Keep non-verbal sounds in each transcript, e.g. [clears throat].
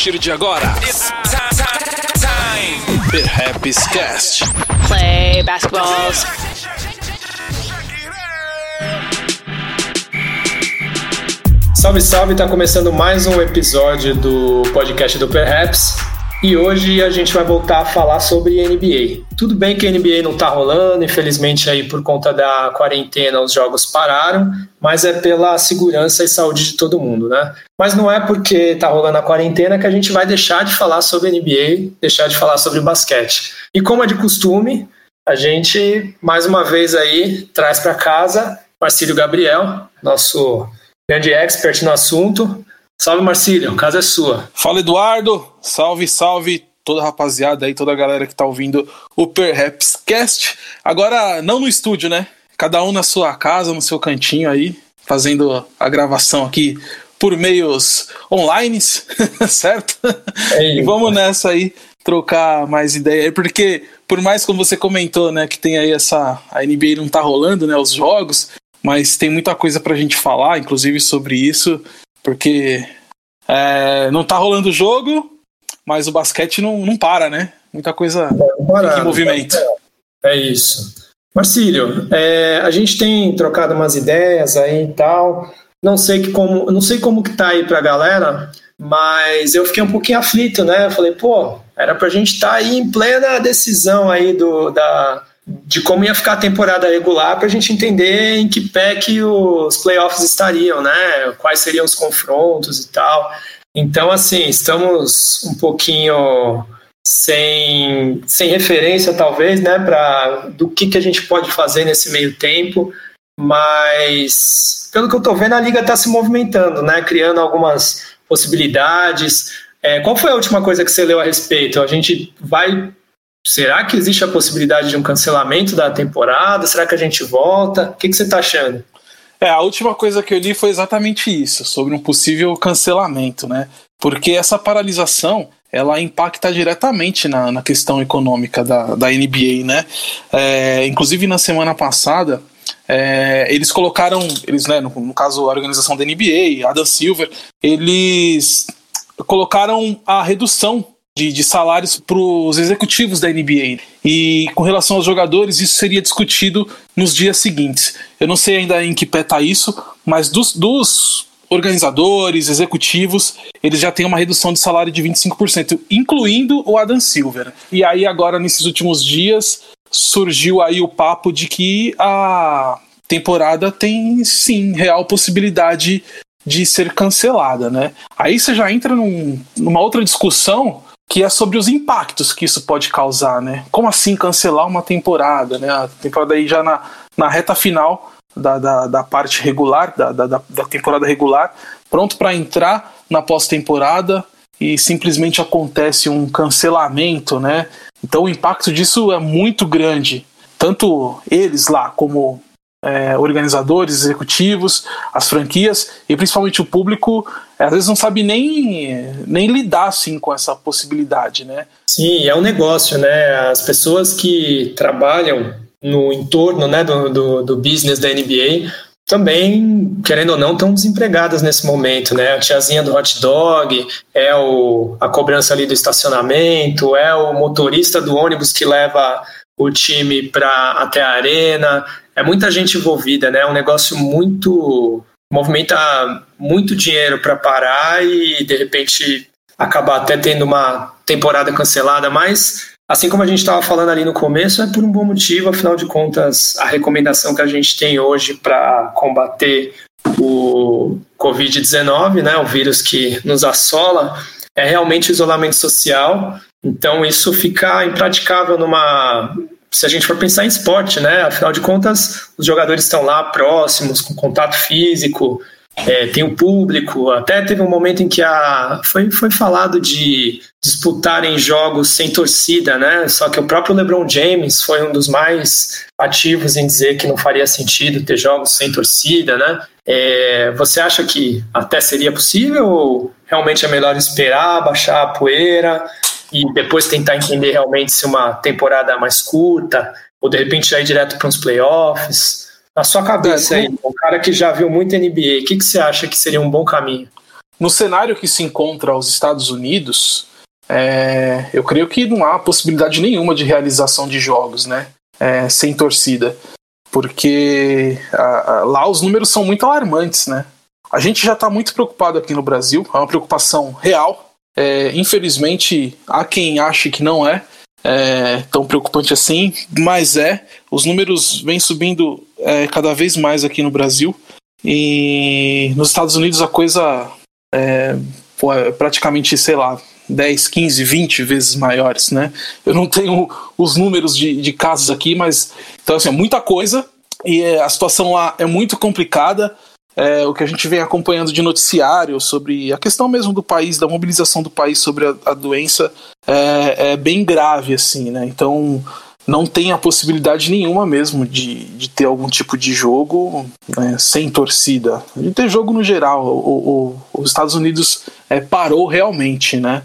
partir de agora, it's time. Perhaps Cast. Play basketballs. Salve, salve! Tá começando mais um episódio do podcast do Perhaps. E hoje a gente vai voltar a falar sobre NBA. Tudo bem que a NBA não tá rolando, infelizmente aí por conta da quarentena os jogos pararam, mas é pela segurança e saúde de todo mundo, né? Mas não é porque tá rolando a quarentena que a gente vai deixar de falar sobre NBA, deixar de falar sobre basquete. E como é de costume, a gente mais uma vez aí traz para casa Marcílio Gabriel, nosso grande expert no assunto. Salve, Marcílio, casa é sua. Fala, Eduardo. Salve, salve toda a rapaziada aí, toda a galera que tá ouvindo o Perhaps Cast. Agora, não no estúdio, né? Cada um na sua casa, no seu cantinho aí, fazendo a gravação aqui por meios online, [laughs] certo? É e vamos nessa aí, trocar mais ideia aí, porque por mais como você comentou, né, que tem aí essa. A NBA não tá rolando, né? Os jogos mas tem muita coisa pra gente falar, inclusive sobre isso, porque é, não tá rolando o jogo, mas o basquete não, não para, né? Muita coisa em movimento. É, é isso. Marcílio, é, a gente tem trocado umas ideias aí e tal. Não sei que como, não sei como que tá aí pra galera, mas eu fiquei um pouquinho aflito, né? Eu falei, pô, era pra gente estar tá aí em plena decisão aí do, da, de como ia ficar a temporada regular para a gente entender em que pé que os playoffs estariam, né? Quais seriam os confrontos e tal. Então, assim, estamos um pouquinho sem, sem referência, talvez, né, para do que, que a gente pode fazer nesse meio tempo, mas pelo que eu estou vendo, a liga está se movimentando, né, criando algumas possibilidades. É, qual foi a última coisa que você leu a respeito? A gente vai Será que existe a possibilidade de um cancelamento da temporada? Será que a gente volta? O que, que você está achando? É, a última coisa que eu li foi exatamente isso, sobre um possível cancelamento, né? Porque essa paralisação ela impacta diretamente na, na questão econômica da, da NBA, né? É, inclusive na semana passada, é, eles colocaram, eles, né, no, no, caso a organização da NBA, Adam Silver, eles colocaram a redução de, de salários para os executivos da NBA. E com relação aos jogadores, isso seria discutido nos dias seguintes. Eu não sei ainda em que pé está isso, mas dos, dos organizadores, executivos, eles já têm uma redução de salário de 25%, incluindo o Adam Silver. E aí agora nesses últimos dias surgiu aí o papo de que a temporada tem sim real possibilidade de ser cancelada, né? Aí você já entra num, numa outra discussão que é sobre os impactos que isso pode causar, né? Como assim cancelar uma temporada, né? A temporada aí já na, na reta final da, da, da parte regular, da, da, da temporada regular, pronto para entrar na pós-temporada e simplesmente acontece um cancelamento, né? Então o impacto disso é muito grande. Tanto eles lá como é, organizadores, executivos, as franquias e principalmente o público, às vezes não sabe nem, nem lidar assim, com essa possibilidade, né? Sim, é um negócio, né? As pessoas que trabalham no entorno né, do, do, do business da NBA também, querendo ou não, estão desempregadas nesse momento, né? A tiazinha do hot dog, é o, a cobrança ali do estacionamento, é o motorista do ônibus que leva o time para até a arena, é muita gente envolvida, né? É um negócio muito movimenta muito dinheiro para parar e de repente acabar até tendo uma temporada cancelada, mas assim como a gente estava falando ali no começo, é por um bom motivo, afinal de contas, a recomendação que a gente tem hoje para combater o Covid-19, né, o vírus que nos assola, é realmente o isolamento social. Então isso fica impraticável numa se a gente for pensar em esporte, né? Afinal de contas, os jogadores estão lá próximos, com contato físico, é, tem o público. Até teve um momento em que a, foi, foi falado de disputarem jogos sem torcida, né? Só que o próprio LeBron James foi um dos mais ativos em dizer que não faria sentido ter jogos sem torcida, né? É, você acha que até seria possível ou realmente é melhor esperar, baixar a poeira? E depois tentar entender realmente se uma temporada mais curta, ou de repente já ir direto para uns playoffs. Na sua cabeça é, aí, um cara que já viu muito NBA, o que, que você acha que seria um bom caminho? no cenário que se encontra os Estados Unidos, é, eu creio que não há possibilidade nenhuma de realização de jogos, né? É, sem torcida. Porque a, a, lá os números são muito alarmantes, né? A gente já está muito preocupado aqui no Brasil, é uma preocupação real. É, infelizmente, há quem ache que não é, é, tão preocupante assim, mas é. Os números vêm subindo é, cada vez mais aqui no Brasil. E nos Estados Unidos a coisa é, é praticamente, sei lá, 10, 15, 20 vezes maiores, né? Eu não tenho os números de, de casos aqui, mas então assim, é muita coisa e é, a situação lá é muito complicada. É, o que a gente vem acompanhando de noticiário sobre a questão mesmo do país, da mobilização do país sobre a, a doença é, é, bem grave, assim, né? Então não tem a possibilidade nenhuma mesmo de, de ter algum tipo de jogo né, sem torcida, de ter jogo no geral. O, o, os Estados Unidos é, parou realmente, né?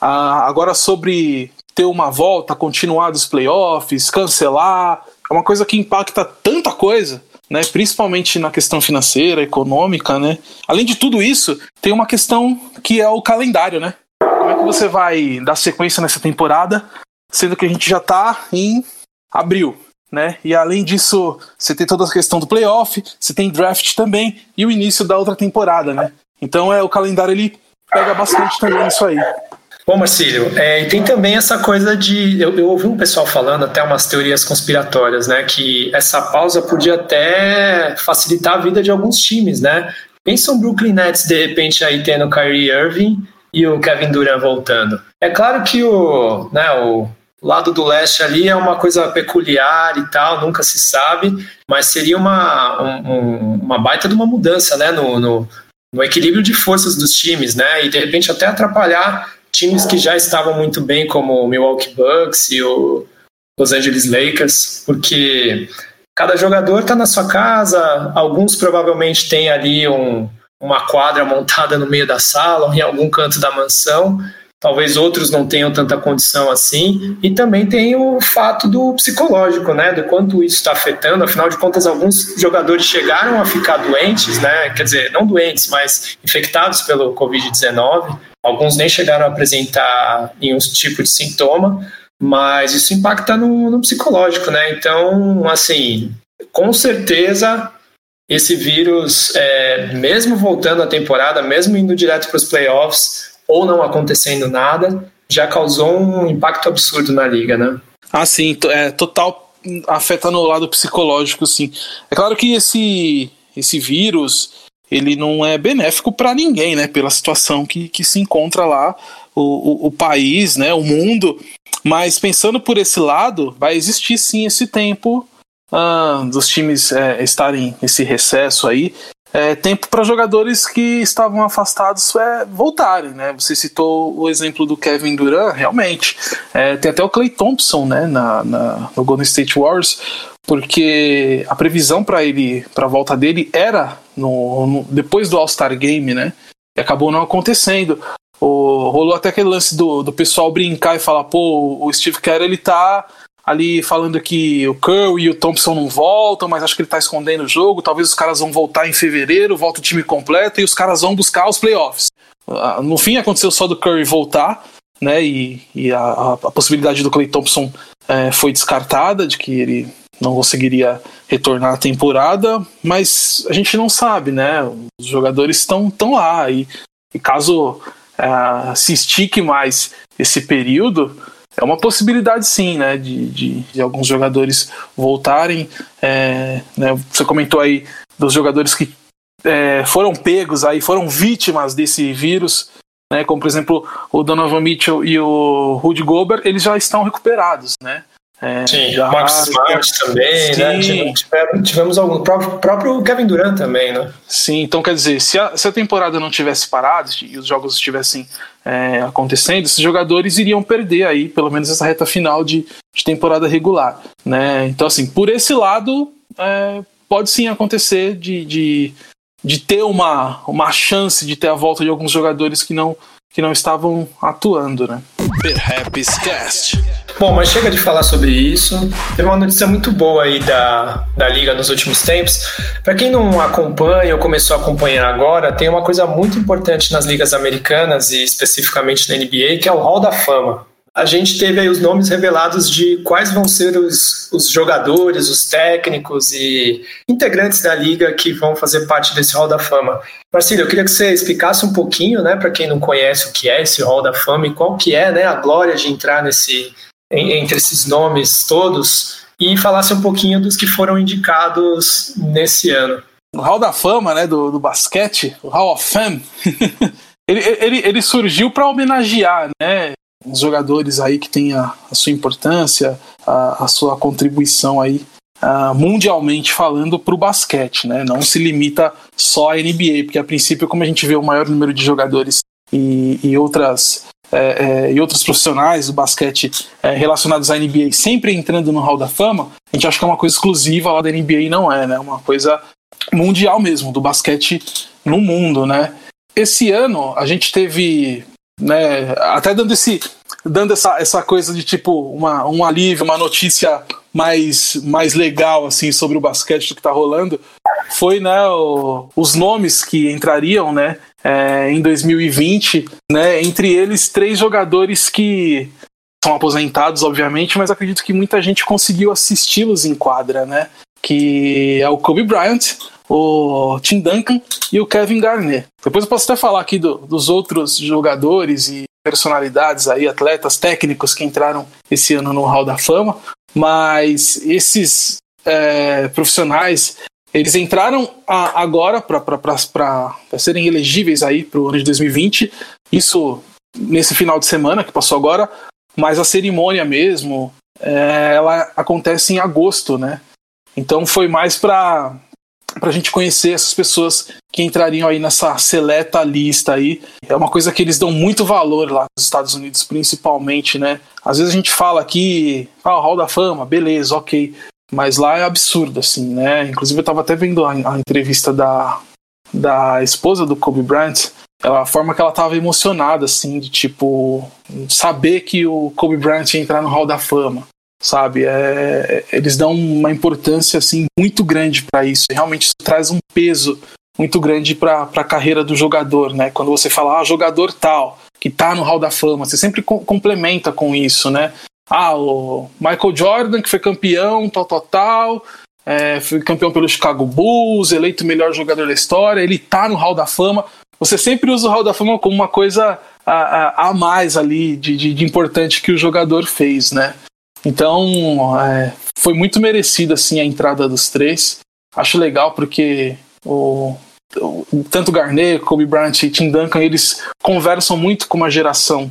Ah, agora sobre ter uma volta, continuar dos playoffs, cancelar, é uma coisa que impacta tanta coisa, né? Principalmente na questão financeira, econômica, né? Além de tudo isso, tem uma questão que é o calendário, né? Como é que você vai dar sequência nessa temporada, sendo que a gente já tá em abril, né? E além disso, você tem toda a questão do playoff, você tem draft também e o início da outra temporada, né? Então é o calendário ele pega bastante também nisso aí. Bom, Marcílio, é, e tem também essa coisa de. Eu, eu, ouvi um pessoal falando até umas teorias conspiratórias, né? Que essa pausa podia até facilitar a vida de alguns times, né? Pensa o Brooklyn Nets de repente aí tendo o Kyrie Irving e o Kevin Durant voltando. É claro que o, né, o lado do leste ali é uma coisa peculiar e tal, nunca se sabe, mas seria uma, um, uma baita de uma mudança, né? No, no, no equilíbrio de forças dos times, né? E de repente até atrapalhar times que já estavam muito bem, como o Milwaukee Bucks e o Los Angeles Lakers, porque cada jogador está na sua casa, alguns provavelmente têm ali um, uma quadra montada no meio da sala ou em algum canto da mansão, talvez outros não tenham tanta condição assim, e também tem o fato do psicológico, né, do quanto isso está afetando, afinal de contas alguns jogadores chegaram a ficar doentes, né, quer dizer, não doentes, mas infectados pelo Covid-19, alguns nem chegaram a apresentar nenhum tipo de sintoma, mas isso impacta no, no psicológico, né, então, assim, com certeza esse vírus, é, mesmo voltando à temporada, mesmo indo direto para os playoffs, ou não acontecendo nada, já causou um impacto absurdo na liga, né? Ah, sim, é total afeta no lado psicológico, sim. É claro que esse esse vírus ele não é benéfico para ninguém, né? Pela situação que, que se encontra lá o, o, o, país, né? O mundo. Mas pensando por esse lado, vai existir sim esse tempo ah, dos times é, estarem esse recesso aí é, tempo para jogadores que estavam afastados é, voltarem, né? Você citou o exemplo do Kevin Durant, realmente. É, tem até o Clay Thompson, né, na, na, no Golden State Warriors, porque a previsão para ele, para a volta dele, era no, no depois do All-Star Game, né? E acabou não acontecendo. O, rolou até aquele lance do, do pessoal brincar e falar, pô, o Steve Kerr ele tá ali falando que o Curry e o Thompson não voltam, mas acho que ele tá escondendo o jogo. Talvez os caras vão voltar em fevereiro, volta o time completo e os caras vão buscar os playoffs. Ah, no fim, aconteceu só do Curry voltar, né? E, e a, a, possibilidade do Clay Thompson é, foi descartada, de que ele não conseguiria retornar à temporada, mas a gente não sabe, né? Os jogadores estão tão lá e, e caso é, se estique mais esse período, é uma possibilidade sim, né, de, de, de alguns jogadores voltarem. É, né, você comentou aí dos jogadores que é, foram pegos aí, foram vítimas desse vírus, né, como por exemplo o Donovan Mitchell e o Rudy Gobert, eles já estão recuperados, né? É, Sim, já, Marcos Smart também, né? sim. né? Tivemos, tivemos algum próprio, próprio Kevin Durant também, né? Sim, então quer dizer, se a, se a temporada não tivesse parado e os jogos estivessem é, acontecendo, esses jogadores iriam perder aí, pelo menos essa reta final de, de temporada regular, né? Então assim, por esse lado, é, pode sim acontecer de, de, de ter uma, uma chance de ter a volta de alguns jogadores que não, que não estavam atuando, né? Cast. Bom, mas chega de falar sobre isso. Teve uma notícia muito boa aí da, da Liga nos últimos tempos. Para quem não acompanha ou começou a acompanhar agora, tem uma coisa muito importante nas ligas americanas e especificamente na NBA, que é o Hall da Fama a gente teve aí os nomes revelados de quais vão ser os, os jogadores, os técnicos e integrantes da liga que vão fazer parte desse Hall da Fama. Marcelo, eu queria que você explicasse um pouquinho, né, para quem não conhece o que é esse Hall da Fama e qual que é, né, a glória de entrar nesse entre esses nomes todos e falasse um pouquinho dos que foram indicados nesse ano. O Hall da Fama, né, do, do basquete, o Hall of Fame, [laughs] ele, ele, ele surgiu para homenagear, né, os jogadores aí que têm a, a sua importância, a, a, sua contribuição aí uh, mundialmente falando para o basquete, né? Não se limita só à NBA, porque a princípio, como a gente vê o maior número de jogadores e, e outras é, é, e outros profissionais do basquete é, relacionados à NBA sempre entrando no Hall da Fama, a gente acha que é uma coisa exclusiva lá da NBA não é, né? Uma coisa mundial mesmo, do basquete no mundo, né? Esse ano a gente teve né? Até dando esse dando essa, essa coisa de tipo uma, um alívio, uma notícia mais, mais legal assim sobre o basquete que está rolando, foi né, o, os nomes que entrariam né, é, em 2020, né, entre eles três jogadores que são aposentados, obviamente, mas acredito que muita gente conseguiu assisti-los em quadra, né? Que é o Kobe Bryant, o Tim Duncan e o Kevin Garnett. Depois eu posso até falar aqui do, dos outros jogadores e personalidades aí, atletas técnicos que entraram esse ano no Hall da Fama, mas esses é, profissionais eles entraram a, agora para serem elegíveis aí para o ano de 2020. Isso nesse final de semana que passou agora, mas a cerimônia mesmo é, ela acontece em agosto, né? Então foi mais para a gente conhecer essas pessoas que entrariam aí nessa seleta lista aí. É uma coisa que eles dão muito valor lá nos Estados Unidos, principalmente, né? Às vezes a gente fala aqui, ah, Hall da Fama, beleza, ok. Mas lá é absurdo, assim, né? Inclusive eu estava até vendo a, a, entrevista da, da esposa do Kobe Bryant, ela, a forma que ela estava emocionada, assim, de tipo, saber que o Kobe Bryant ia entrar no Hall da Fama sabe? É, eles dão uma importância assim muito grande para isso. Realmente isso traz um peso muito grande para a carreira do jogador, né? Quando você fala, ah, jogador tal, que tá no Hall da Fama, você sempre co complementa com isso, né? Ah, o Michael Jordan, que foi campeão, tal, tal, tal, é, foi campeão pelo Chicago Bulls, eleito melhor jogador da história, ele tá no Hall da Fama. Você sempre usa o Hall da Fama como uma coisa a, a, a mais ali de, de, de importante que o jogador fez, né? Então, é, foi muito merecida assim a entrada dos três. Acho legal porque o, o, tanto Garnet, Kobe Bryant e Tim Duncan, eles conversam muito com uma geração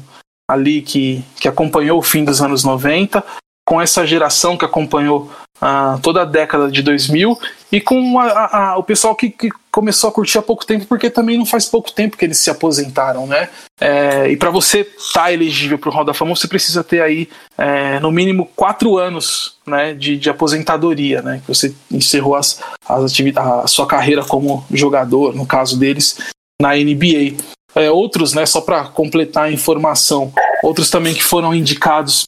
ali que, que acompanhou o fim dos anos 90, com essa geração que acompanhou uh, toda a década de 2000 e com a, a, a, o pessoal que, que, começou a curtir há pouco tempo, porque também não faz pouco tempo que eles se aposentaram, né? É, e para você estar tá elegível para o Hall da Fama, você precisa ter aí é, no mínimo quatro anos né, de, de aposentadoria, né? Que você encerrou as, as a sua carreira como jogador, no caso deles, na NBA. É, outros, né, só para completar a informação, outros também que foram indicados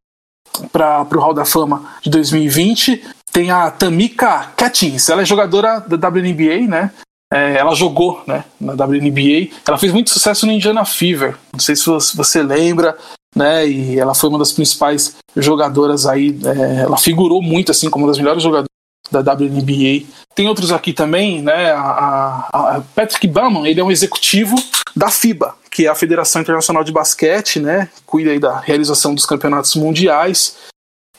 para o Hall da Fama de 2020. Tem a Tamika Catins, ela é jogadora da WNBA, né? É, ela jogou né, na WNBA. Ela fez muito sucesso no Indiana Fever. Não sei se você lembra, né? E ela foi uma das principais jogadoras aí. É, ela figurou muito assim como uma das melhores jogadoras da WNBA. Tem outros aqui também, né? A, a Patrick Bauman, ele é um executivo da FIBA, que é a Federação Internacional de Basquete, né? Cuida da realização dos campeonatos mundiais.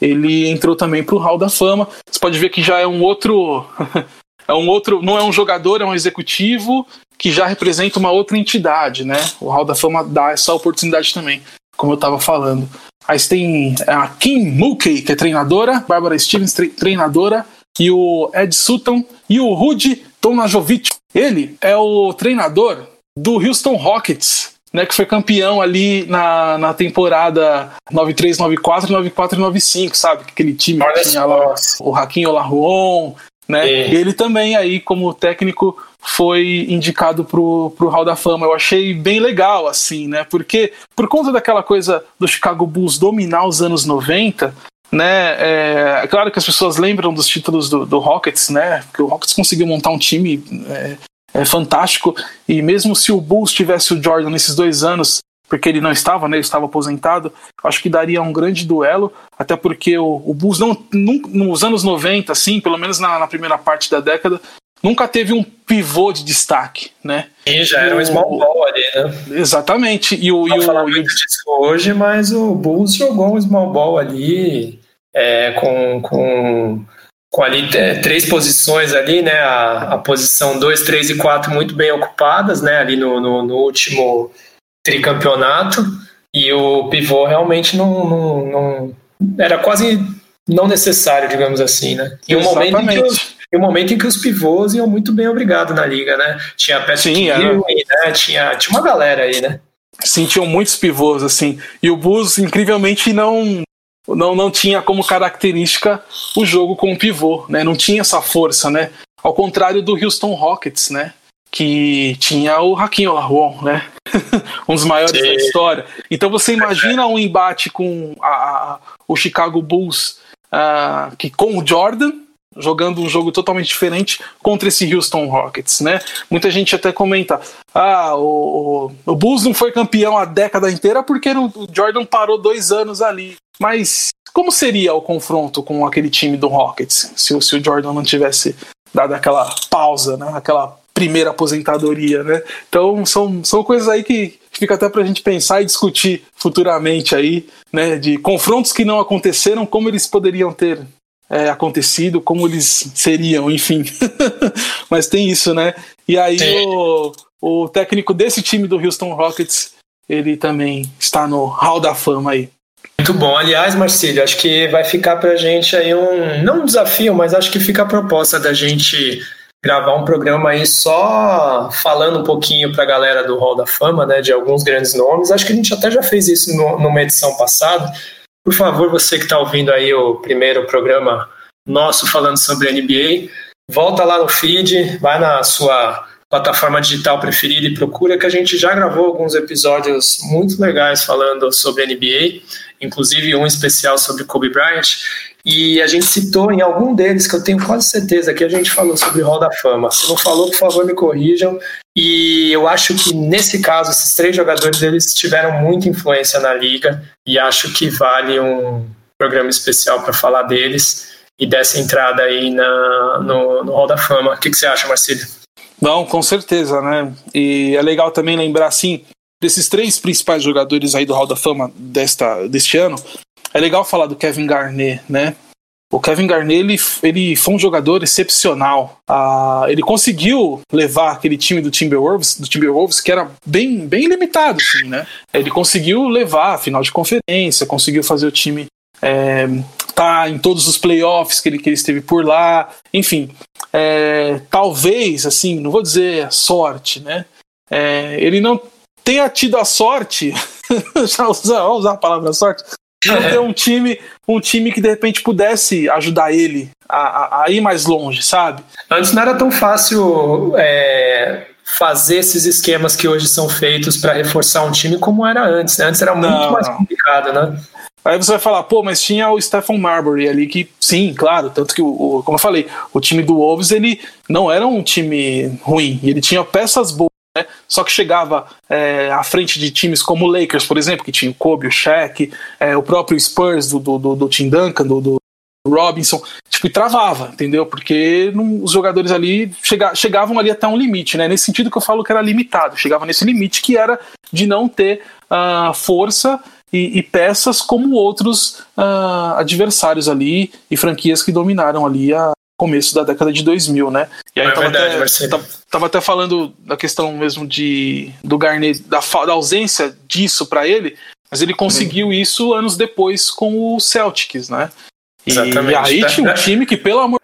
Ele entrou também para o Hall da Fama. Você pode ver que já é um outro, [laughs] é um outro, não é um jogador, é um executivo que já representa uma outra entidade, né? O Hall da Fama dá essa oportunidade também, como eu estava falando. Aí tem a Kim Mulkey, que é treinadora, Bárbara Stevens, treinadora, e o Ed Sutton e o Rudy Tonajovic. Ele é o treinador do Houston Rockets, né, que foi campeão ali na, na temporada 93, 94, 94 e 95, sabe? Aquele time que tinha lá o Raquinho Olajuwon, né? E ele também aí como técnico foi indicado pro, pro Hall da Fama. Eu achei bem legal, assim, né? Porque por conta daquela coisa do Chicago Bulls dominar os anos 90, né? É, é claro que as pessoas lembram dos títulos do, do Rockets, né? Porque o Rockets conseguiu montar um time é, é fantástico e mesmo se o Bulls tivesse o Jordan nesses dois anos, porque ele não estava, né? Ele estava aposentado. Acho que daria um grande duelo, até porque o, o Bulls não, nos anos 90, assim, pelo menos na, na, primeira parte da década, nunca teve um pivô de destaque, né? E já era um small ball ali, né? Exatamente. E o, não e o, muito disso hoje, mas o Bulls jogou um small ball ali é, com, com, com ali é, três posições ali, né? A, a posição 2, 3 e 4 muito bem ocupadas, né? Ali no, no, no último tricampeonato. E o pivô realmente não, não, não era quase não necessário, digamos assim, né? Em um momento em que os, em um momento em que os pivôs iam muito bem obrigado na liga, né? Tinha Patrick Sim, Ewing, né? Tinha, tinha uma galera aí, né? Sim, tinham muitos pivôs, assim. E o Bulls, incrivelmente, não, não, não tinha como característica o jogo com o pivô, né? Não tinha essa força, né? Ao contrário do Houston Rockets, né? Que tinha o Hakim Olajuwon, né? [laughs] um dos maiores Sim. da história. Então você imagina um embate com a, a, o Chicago Bulls uh, que com o Jordan jogando um jogo totalmente diferente contra esse Houston Rockets, né? Muita gente até comenta, ah, o, o Bulls não foi campeão a década inteira porque o Jordan parou dois anos ali. Mas como seria o confronto com aquele time do Rockets se, se o Jordan não tivesse dado aquela pausa, né? Aquela primeira aposentadoria, né? Então são, são coisas aí que fica até pra gente pensar e discutir futuramente aí, né? De confrontos que não aconteceram, como eles poderiam ter é, acontecido, como eles seriam, enfim. [laughs] Mas tem isso, né? E aí o, o técnico desse time do Houston Rockets, ele também está no Hall da Fama aí. Muito bom. Aliás, Marcílio, acho que vai ficar pra gente aí um, não um desafio, mas acho que fica a proposta da gente gravar um programa aí só falando um pouquinho para a galera do Hall da Fama, né, de alguns grandes nomes. Acho que a gente até já fez isso no, numa edição passada, por favor, você que está ouvindo aí o primeiro programa nosso falando sobre NBA, volta lá no feed, vai na sua plataforma digital preferida e procura que a gente já gravou alguns episódios muito legais falando sobre NBA, inclusive um especial sobre Kobe Bryant. E a gente citou em algum deles, que eu tenho quase certeza que a gente falou sobre Hall da Fama. Se não falou, por favor, me corrijam. E eu acho que nesse caso, esses três jogadores eles tiveram muita influência na liga e acho que vale um programa especial para falar deles e dessa entrada aí na, no, no Hall da Fama. O que, que você acha, Marcílio? Não, com certeza, né? E é legal também lembrar, assim, desses três principais jogadores aí do Hall da Fama desta, deste ano, é legal falar do Kevin Garnett, né? O Kevin Garnett ele, ele foi um jogador excepcional. Ah, ele conseguiu levar aquele time do Timberwolves, do Timberwolves que era bem, bem limitado, assim, né? Ele conseguiu levar a final de conferência, conseguiu fazer o time é, tá em todos os playoffs que ele, que ele esteve por lá, enfim. É, talvez, assim, não vou dizer sorte, né? É, ele não tenha tido a sorte, [laughs] já usar, vamos usar a palavra sorte, não [laughs] ter um time, um time que de repente pudesse ajudar ele a, a, a ir mais longe, sabe? Antes não era tão fácil é, fazer esses esquemas que hoje são feitos para reforçar um time como era antes. Né? Antes era muito não, mais complicado, né? Aí você vai falar, pô, mas tinha o Stephen Marbury ali que, sim, claro, tanto que, o, como eu falei, o time do Wolves, ele não era um time ruim, ele tinha peças boas, né? Só que chegava é, à frente de times como o Lakers, por exemplo, que tinha o Kobe, o Shaq, é, o próprio Spurs do, do, do, do Tim Duncan, do, do, Robinson, tipo, e travava, entendeu? Porque não, os jogadores ali chega, chegavam ali até um limite, né? Nesse sentido que eu falo que era limitado, chegava nesse limite que era de não ter uh, força e, e, peças como outros uh, adversários ali e franquias que dominaram ali a, começo da década de 2000, né? E aí é tava, verdade, até, tava, tava, até falando da questão mesmo de do Garnet, da, da ausência disso para ele, mas ele conseguiu hum. isso anos depois com o Celtics, né? E, Exatamente. aí tinha um [laughs] time que, pelo amor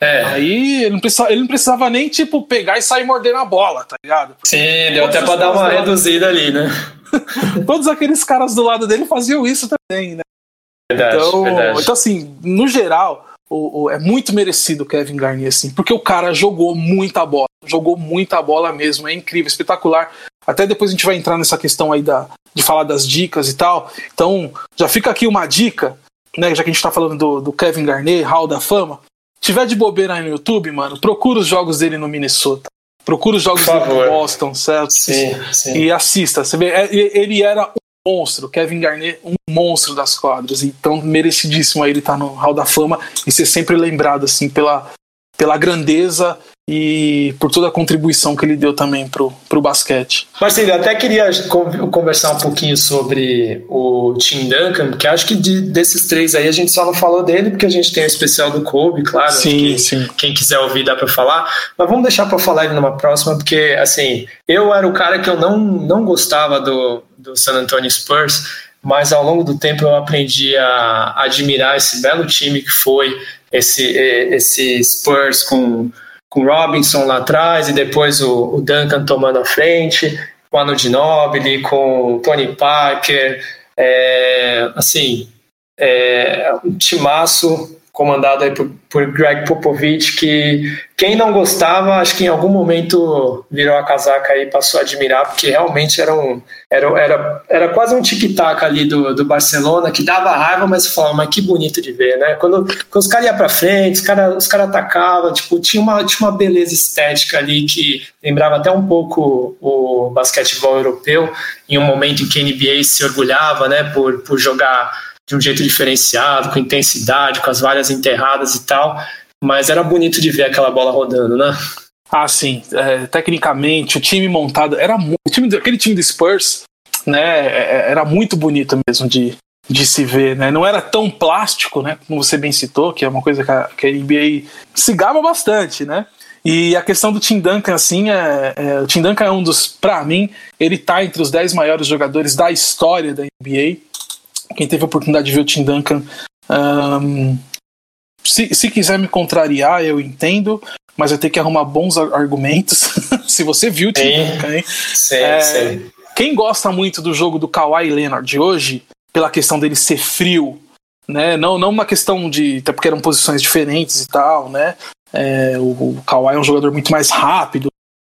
é. Aí ele não, precisava, ele não precisava nem, tipo, pegar e sair mordendo a bola, tá ligado? Porque Sim, deu até pra dar uma reduzida ali, né? [laughs] Todos aqueles caras do lado dele faziam isso também, né? Verdade, então, verdade. então, assim, no geral, o, o, é muito merecido o Kevin Garnett, assim, porque o cara jogou muita bola, jogou muita bola mesmo, é incrível, espetacular. Até depois a gente vai entrar nessa questão aí da, de falar das dicas e tal. Então, já fica aqui uma dica, né? Já que a gente tá falando do, do Kevin Garnett, Hall da Fama. Tiver de bobeira aí no YouTube, mano, procura os jogos dele no Minnesota. Procura os jogos dele no Boston, certo? Sim, sim. E assista. Você vê, é, ele era um monstro, Kevin Garnett, um monstro das quadras. Então, merecidíssimo aí ele estar tá no Hall da Fama e ser sempre lembrado, assim, pela, pela grandeza e por toda a contribuição que ele deu também pro, pro basquete. Marcelo, até queria conversar um pouquinho sobre o Tim Duncan, que acho que de, desses três aí a gente só não falou dele, porque a gente tem o especial do Kobe, claro. Sim, que, sim. Quem quiser ouvir dá para falar. Mas vamos deixar para falar ele numa próxima, porque assim, eu era o cara que eu não, não gostava do, do San Antonio Spurs, mas ao longo do tempo eu aprendi a admirar esse belo time que foi esse, esse Spurs com com Robinson lá atrás e depois o, o Duncan tomando a frente, com a Ginobili, com o Tony Parker, é, assim, é, um timaço comandado aí por, por Greg Popovich, que quem não gostava, acho que em algum momento virou a casaca e passou a admirar, porque realmente era um era, era, era quase um tic-tac ali do, do Barcelona, que dava raiva, mas falava, mas que bonito de ver, né? Quando, quando os caras iam pra frente, os caras os cara atacavam, tipo, tinha uma, tinha uma beleza estética ali que lembrava até um pouco o basquetebol europeu, em um momento em que a NBA se orgulhava, né, por, por jogar de um jeito diferenciado, com intensidade, com as valhas enterradas e tal. Mas era bonito de ver aquela bola rodando, né? Ah, sim. É, tecnicamente, o time montado era muito. Time, aquele time do Spurs, né? É, é, era muito bonito mesmo de, de se ver, né? Não era tão plástico, né? Como você bem citou, que é uma coisa que a, que a NBA se gaba bastante, né? E a questão do Tim Duncan, assim, é, é, o Tim Duncan é um dos, para mim, ele tá entre os 10 maiores jogadores da história da NBA. Quem teve a oportunidade de ver o Tim Duncan, um, se, se quiser me contrariar, eu entendo, mas eu tenho que arrumar bons argumentos. [laughs] se você viu o Tim Duncan, hein? Sim, é. Quem gosta muito do jogo do Kawhi Leonard de hoje, pela questão dele ser frio, né? Não, não uma questão de. Até porque eram posições diferentes e tal, né? É, o, o Kawhi é um jogador muito mais rápido,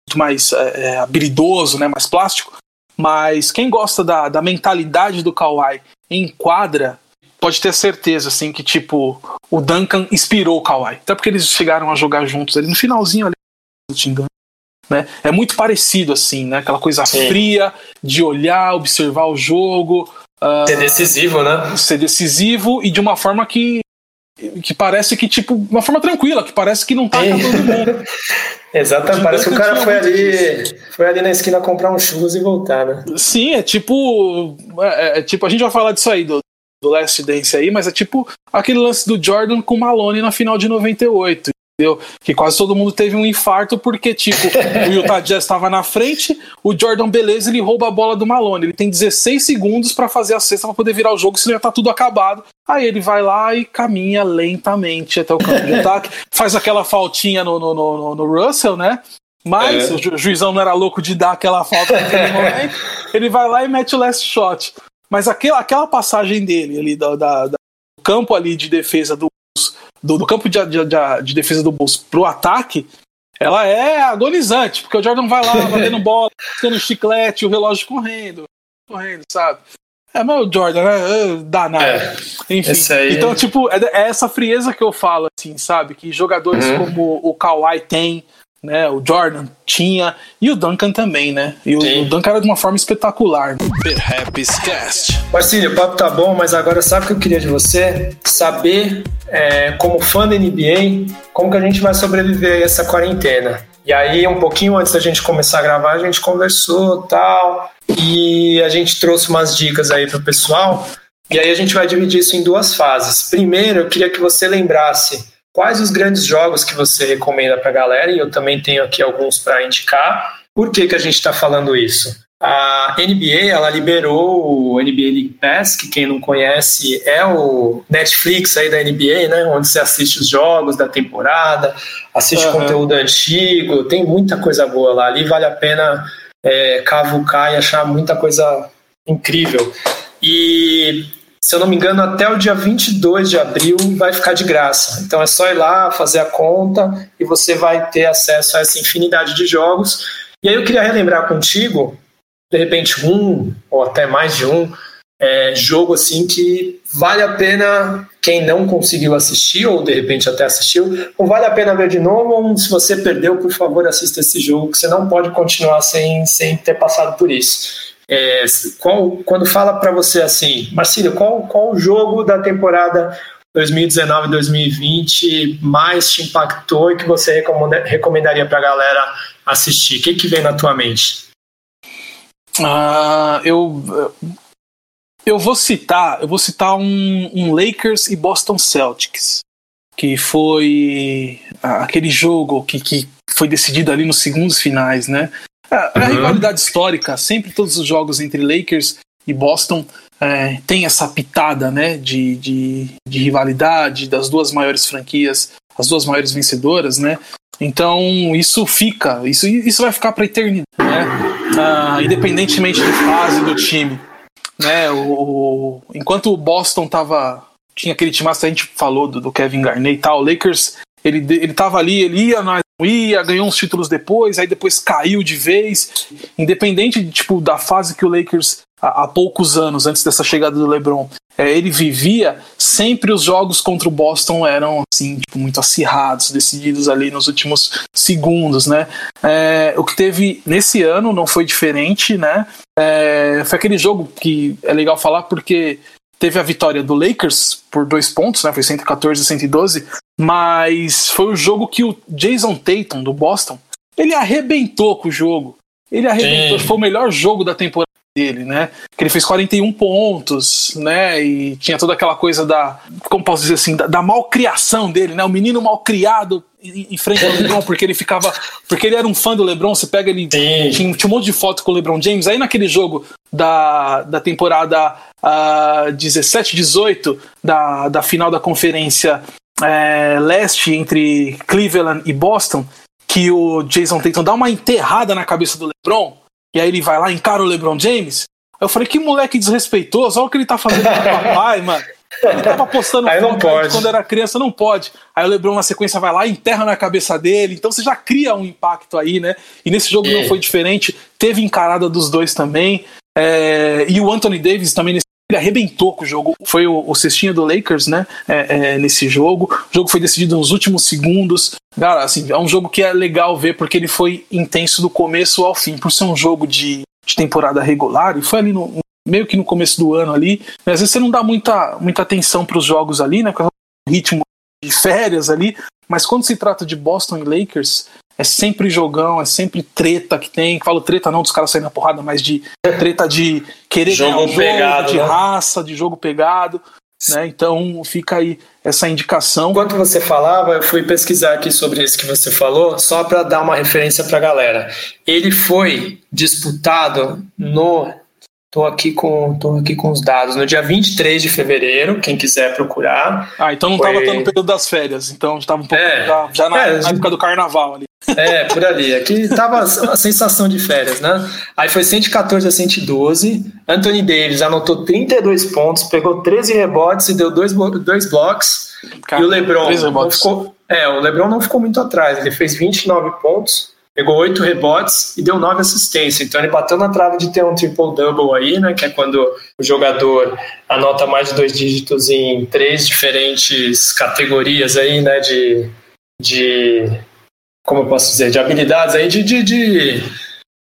muito mais é, é habilidoso, né? Mais plástico. Mas quem gosta da, da mentalidade do Kawhi em quadra, pode ter certeza, assim, que tipo, o Duncan inspirou o Kawhi. Até porque eles chegaram a jogar juntos ali no finalzinho ali do Tingan. Né? É muito parecido, assim, né? Aquela coisa Sim. fria de olhar, observar o jogo. Uh, ser decisivo, né? Ser decisivo e de uma forma que que parece que, tipo, uma forma tranquila, que parece que não tá acabando o mundo. [laughs] Exatamente, parece que o cara foi ali, foi ali na esquina comprar um churros e voltar, né? Sim, é tipo. É, é, tipo, a gente vai falar disso aí, do, do Last Dance aí, mas é tipo aquele lance do Jordan com Malone na final de 98 entendeu? Que quase todo mundo teve um infarto porque, tipo, o Utah Jazz estava na frente, o Jordan Beleza ele rouba a bola do Malone. Ele tem 16 segundos para fazer a cesta para poder virar o jogo, senão já tá tudo acabado. Aí ele vai lá e caminha lentamente até o campo de ataque, [laughs] faz aquela faltinha no, no, no, no Russell, né? Mas é. o, ju juizão não era louco de dar aquela falta naquele [laughs] momento. Ele vai lá e mete o last shot. Mas aquela, aquela passagem dele ali, da, da, da campo ali de defesa do do, do campo de, de, de, de, defesa do Bulls pro ataque, ela é agonizante, porque o Jordan vai lá [laughs] batendo bola, ficando chiclete, o relógio correndo, correndo, sabe? É, mas o Jordan, né? Danado. É, Enfim. Aí... Então, tipo, é, é, essa frieza que eu falo, assim, sabe? Que jogadores uhum. como o Kawhi tem, né? O Jordan tinha e o Duncan também, né? E o, o Duncan era de uma forma espetacular. Cast. Marcílio, o papo tá bom, mas agora sabe o que eu queria de você? Saber, é, como fã da NBA, como que a gente vai sobreviver a essa quarentena. E aí, um pouquinho antes da gente começar a gravar, a gente conversou tal, e a gente trouxe umas dicas aí pro pessoal. E aí a gente vai dividir isso em duas fases. Primeiro, eu queria que você lembrasse quais os grandes jogos que você recomenda para a galera, e eu também tenho aqui alguns para indicar. Por que, que a gente está falando isso? A NBA ela liberou o NBA League Pass, que quem não conhece é o Netflix aí da NBA, né? Onde você assiste os jogos da temporada, assiste uhum. conteúdo antigo, tem muita coisa boa lá. Ali vale a pena é, cavucar e achar muita coisa incrível. E se eu não me engano, até o dia 22 de abril vai ficar de graça. Então é só ir lá, fazer a conta e você vai ter acesso a essa infinidade de jogos. E aí eu queria relembrar contigo, de repente, um ou até mais de um é, jogo assim que vale a pena quem não conseguiu assistir ou de repente até assistiu, ou vale a pena ver de novo, ou se você perdeu, por favor, assista esse jogo, que você não pode continuar sem, sem ter passado por isso. É, qual, quando fala para você assim, Marcílio, qual, qual jogo da temporada 2019-2020 mais te impactou e que você recomendaria para a galera assistir? O que, que vem na tua mente? Uh, eu eu vou citar, eu vou citar um, um Lakers e Boston Celtics, que foi aquele jogo que, que foi decidido ali nos segundos finais, né? A, a uhum. rivalidade histórica, sempre todos os jogos entre Lakers e Boston é, tem essa pitada, né, de, de, de, rivalidade das duas maiores franquias, as duas maiores vencedoras, né? Então isso fica, isso, isso vai ficar para eternidade, né? Ah, independentemente da fase do time né? O, o, enquanto o Boston tava. Tinha aquele time que a gente falou do, do, Kevin Garnett e tal, o Lakers, ele, ele tava ali, ele ia, não ia, ganhou uns títulos depois, aí depois caiu de vez. Independente tipo, da fase que o Lakers, há, há poucos anos, antes dessa chegada do LeBron, é, ele vivia, sempre os jogos contra o Boston eram assim, tipo, muito acirrados, decididos ali nos últimos segundos, né? É, o que teve nesse ano não foi diferente, né? É, foi aquele jogo que é legal falar porque teve a vitória do Lakers por dois pontos, né? Foi 114 a 112, mas foi o jogo que o Jason Tatum do Boston ele arrebentou com o jogo. Ele arrebentou, Sim. foi o melhor jogo da temporada dele, né? Que ele fez 41 pontos, né? E tinha toda aquela coisa da, como posso dizer assim, da, da malcriação dele, né? O menino malcriado em, frente ao LeBron, porque ele ficava, porque ele era um fã do LeBron. Você pega ele, tinha, tinha, um monte de foto com o LeBron James. Aí naquele jogo da, da temporada uh, 17-18 da, da final da conferência é, leste entre Cleveland e Boston, que o Jason Tatum dá uma enterrada na cabeça do LeBron e aí ele vai lá, encara o LeBron James. Eu falei, que moleque desrespeitoso, olha o que ele tá fazendo com o papai, mano. Ele tava postando aí foto aí quando era criança, não pode. Aí o LeBron na sequência vai lá, enterra na cabeça dele. Então você já cria um impacto aí, né? E nesse jogo não foi diferente. Teve encarada dos dois também. É... e o Anthony Davis também nesse ele arrebentou com o jogo. Foi o, o cestinho do Lakers, né? É, é, nesse jogo. O jogo foi decidido nos últimos segundos. Cara, assim, é um jogo que é legal ver porque ele foi intenso do começo ao fim. Por ser um jogo de, de temporada regular, e foi ali no, meio que no começo do ano ali. Né? Às vezes você não dá muita, muita atenção para os jogos ali, né? Com o ritmo de férias ali. Mas quando se trata de Boston e Lakers, é sempre jogão, é sempre treta que tem. Falo treta não dos caras saindo na porrada, mas de treta de querer jogo ganhar um jogo, pegado, de né? raça, de jogo pegado. Né? Então fica aí essa indicação. Enquanto você falava, eu fui pesquisar aqui sobre isso que você falou, só para dar uma referência para a galera. Ele foi disputado no Estou aqui, com, tô aqui com os dados. No dia 23 de fevereiro, quem quiser procurar. Ah, então não estava foi... no período das férias, então estava um pouco é, já, já na, é, na, época do carnaval ali. [laughs] É, por ali. Aqui estava a sensação de férias, né? Aí foi 114 a 112. Anthony Davis anotou 32 pontos, pegou 13 rebotes e deu dois, dois blocos. E o LeBron não ficou, é, o LeBron não ficou muito atrás. Ele fez 29 pontos pegou oito rebotes e deu nove assistências. Então ele bateu na trave de ter um triple-double aí, né? Que é quando o jogador anota mais de dois dígitos em três diferentes categorias aí, né? De, de como eu posso dizer, de habilidades aí, de, de, de,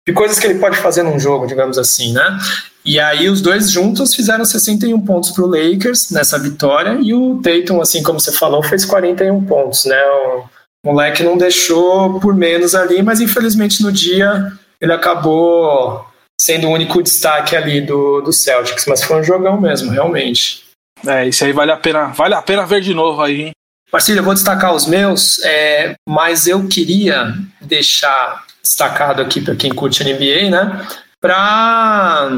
de coisas que ele pode fazer num jogo, digamos assim, né? E aí os dois juntos fizeram 61 pontos para o Lakers nessa vitória e o Tatum, assim como você falou, fez 41 pontos, né? O, o moleque não deixou por menos ali, mas infelizmente no dia ele acabou sendo o único destaque ali do, do Celtics, mas foi um jogão mesmo, realmente. É, isso aí vale a pena, vale a pena ver de novo aí, hein? Marcílio, eu vou destacar os meus, é, mas eu queria deixar destacado aqui para quem curte NBA, né? Para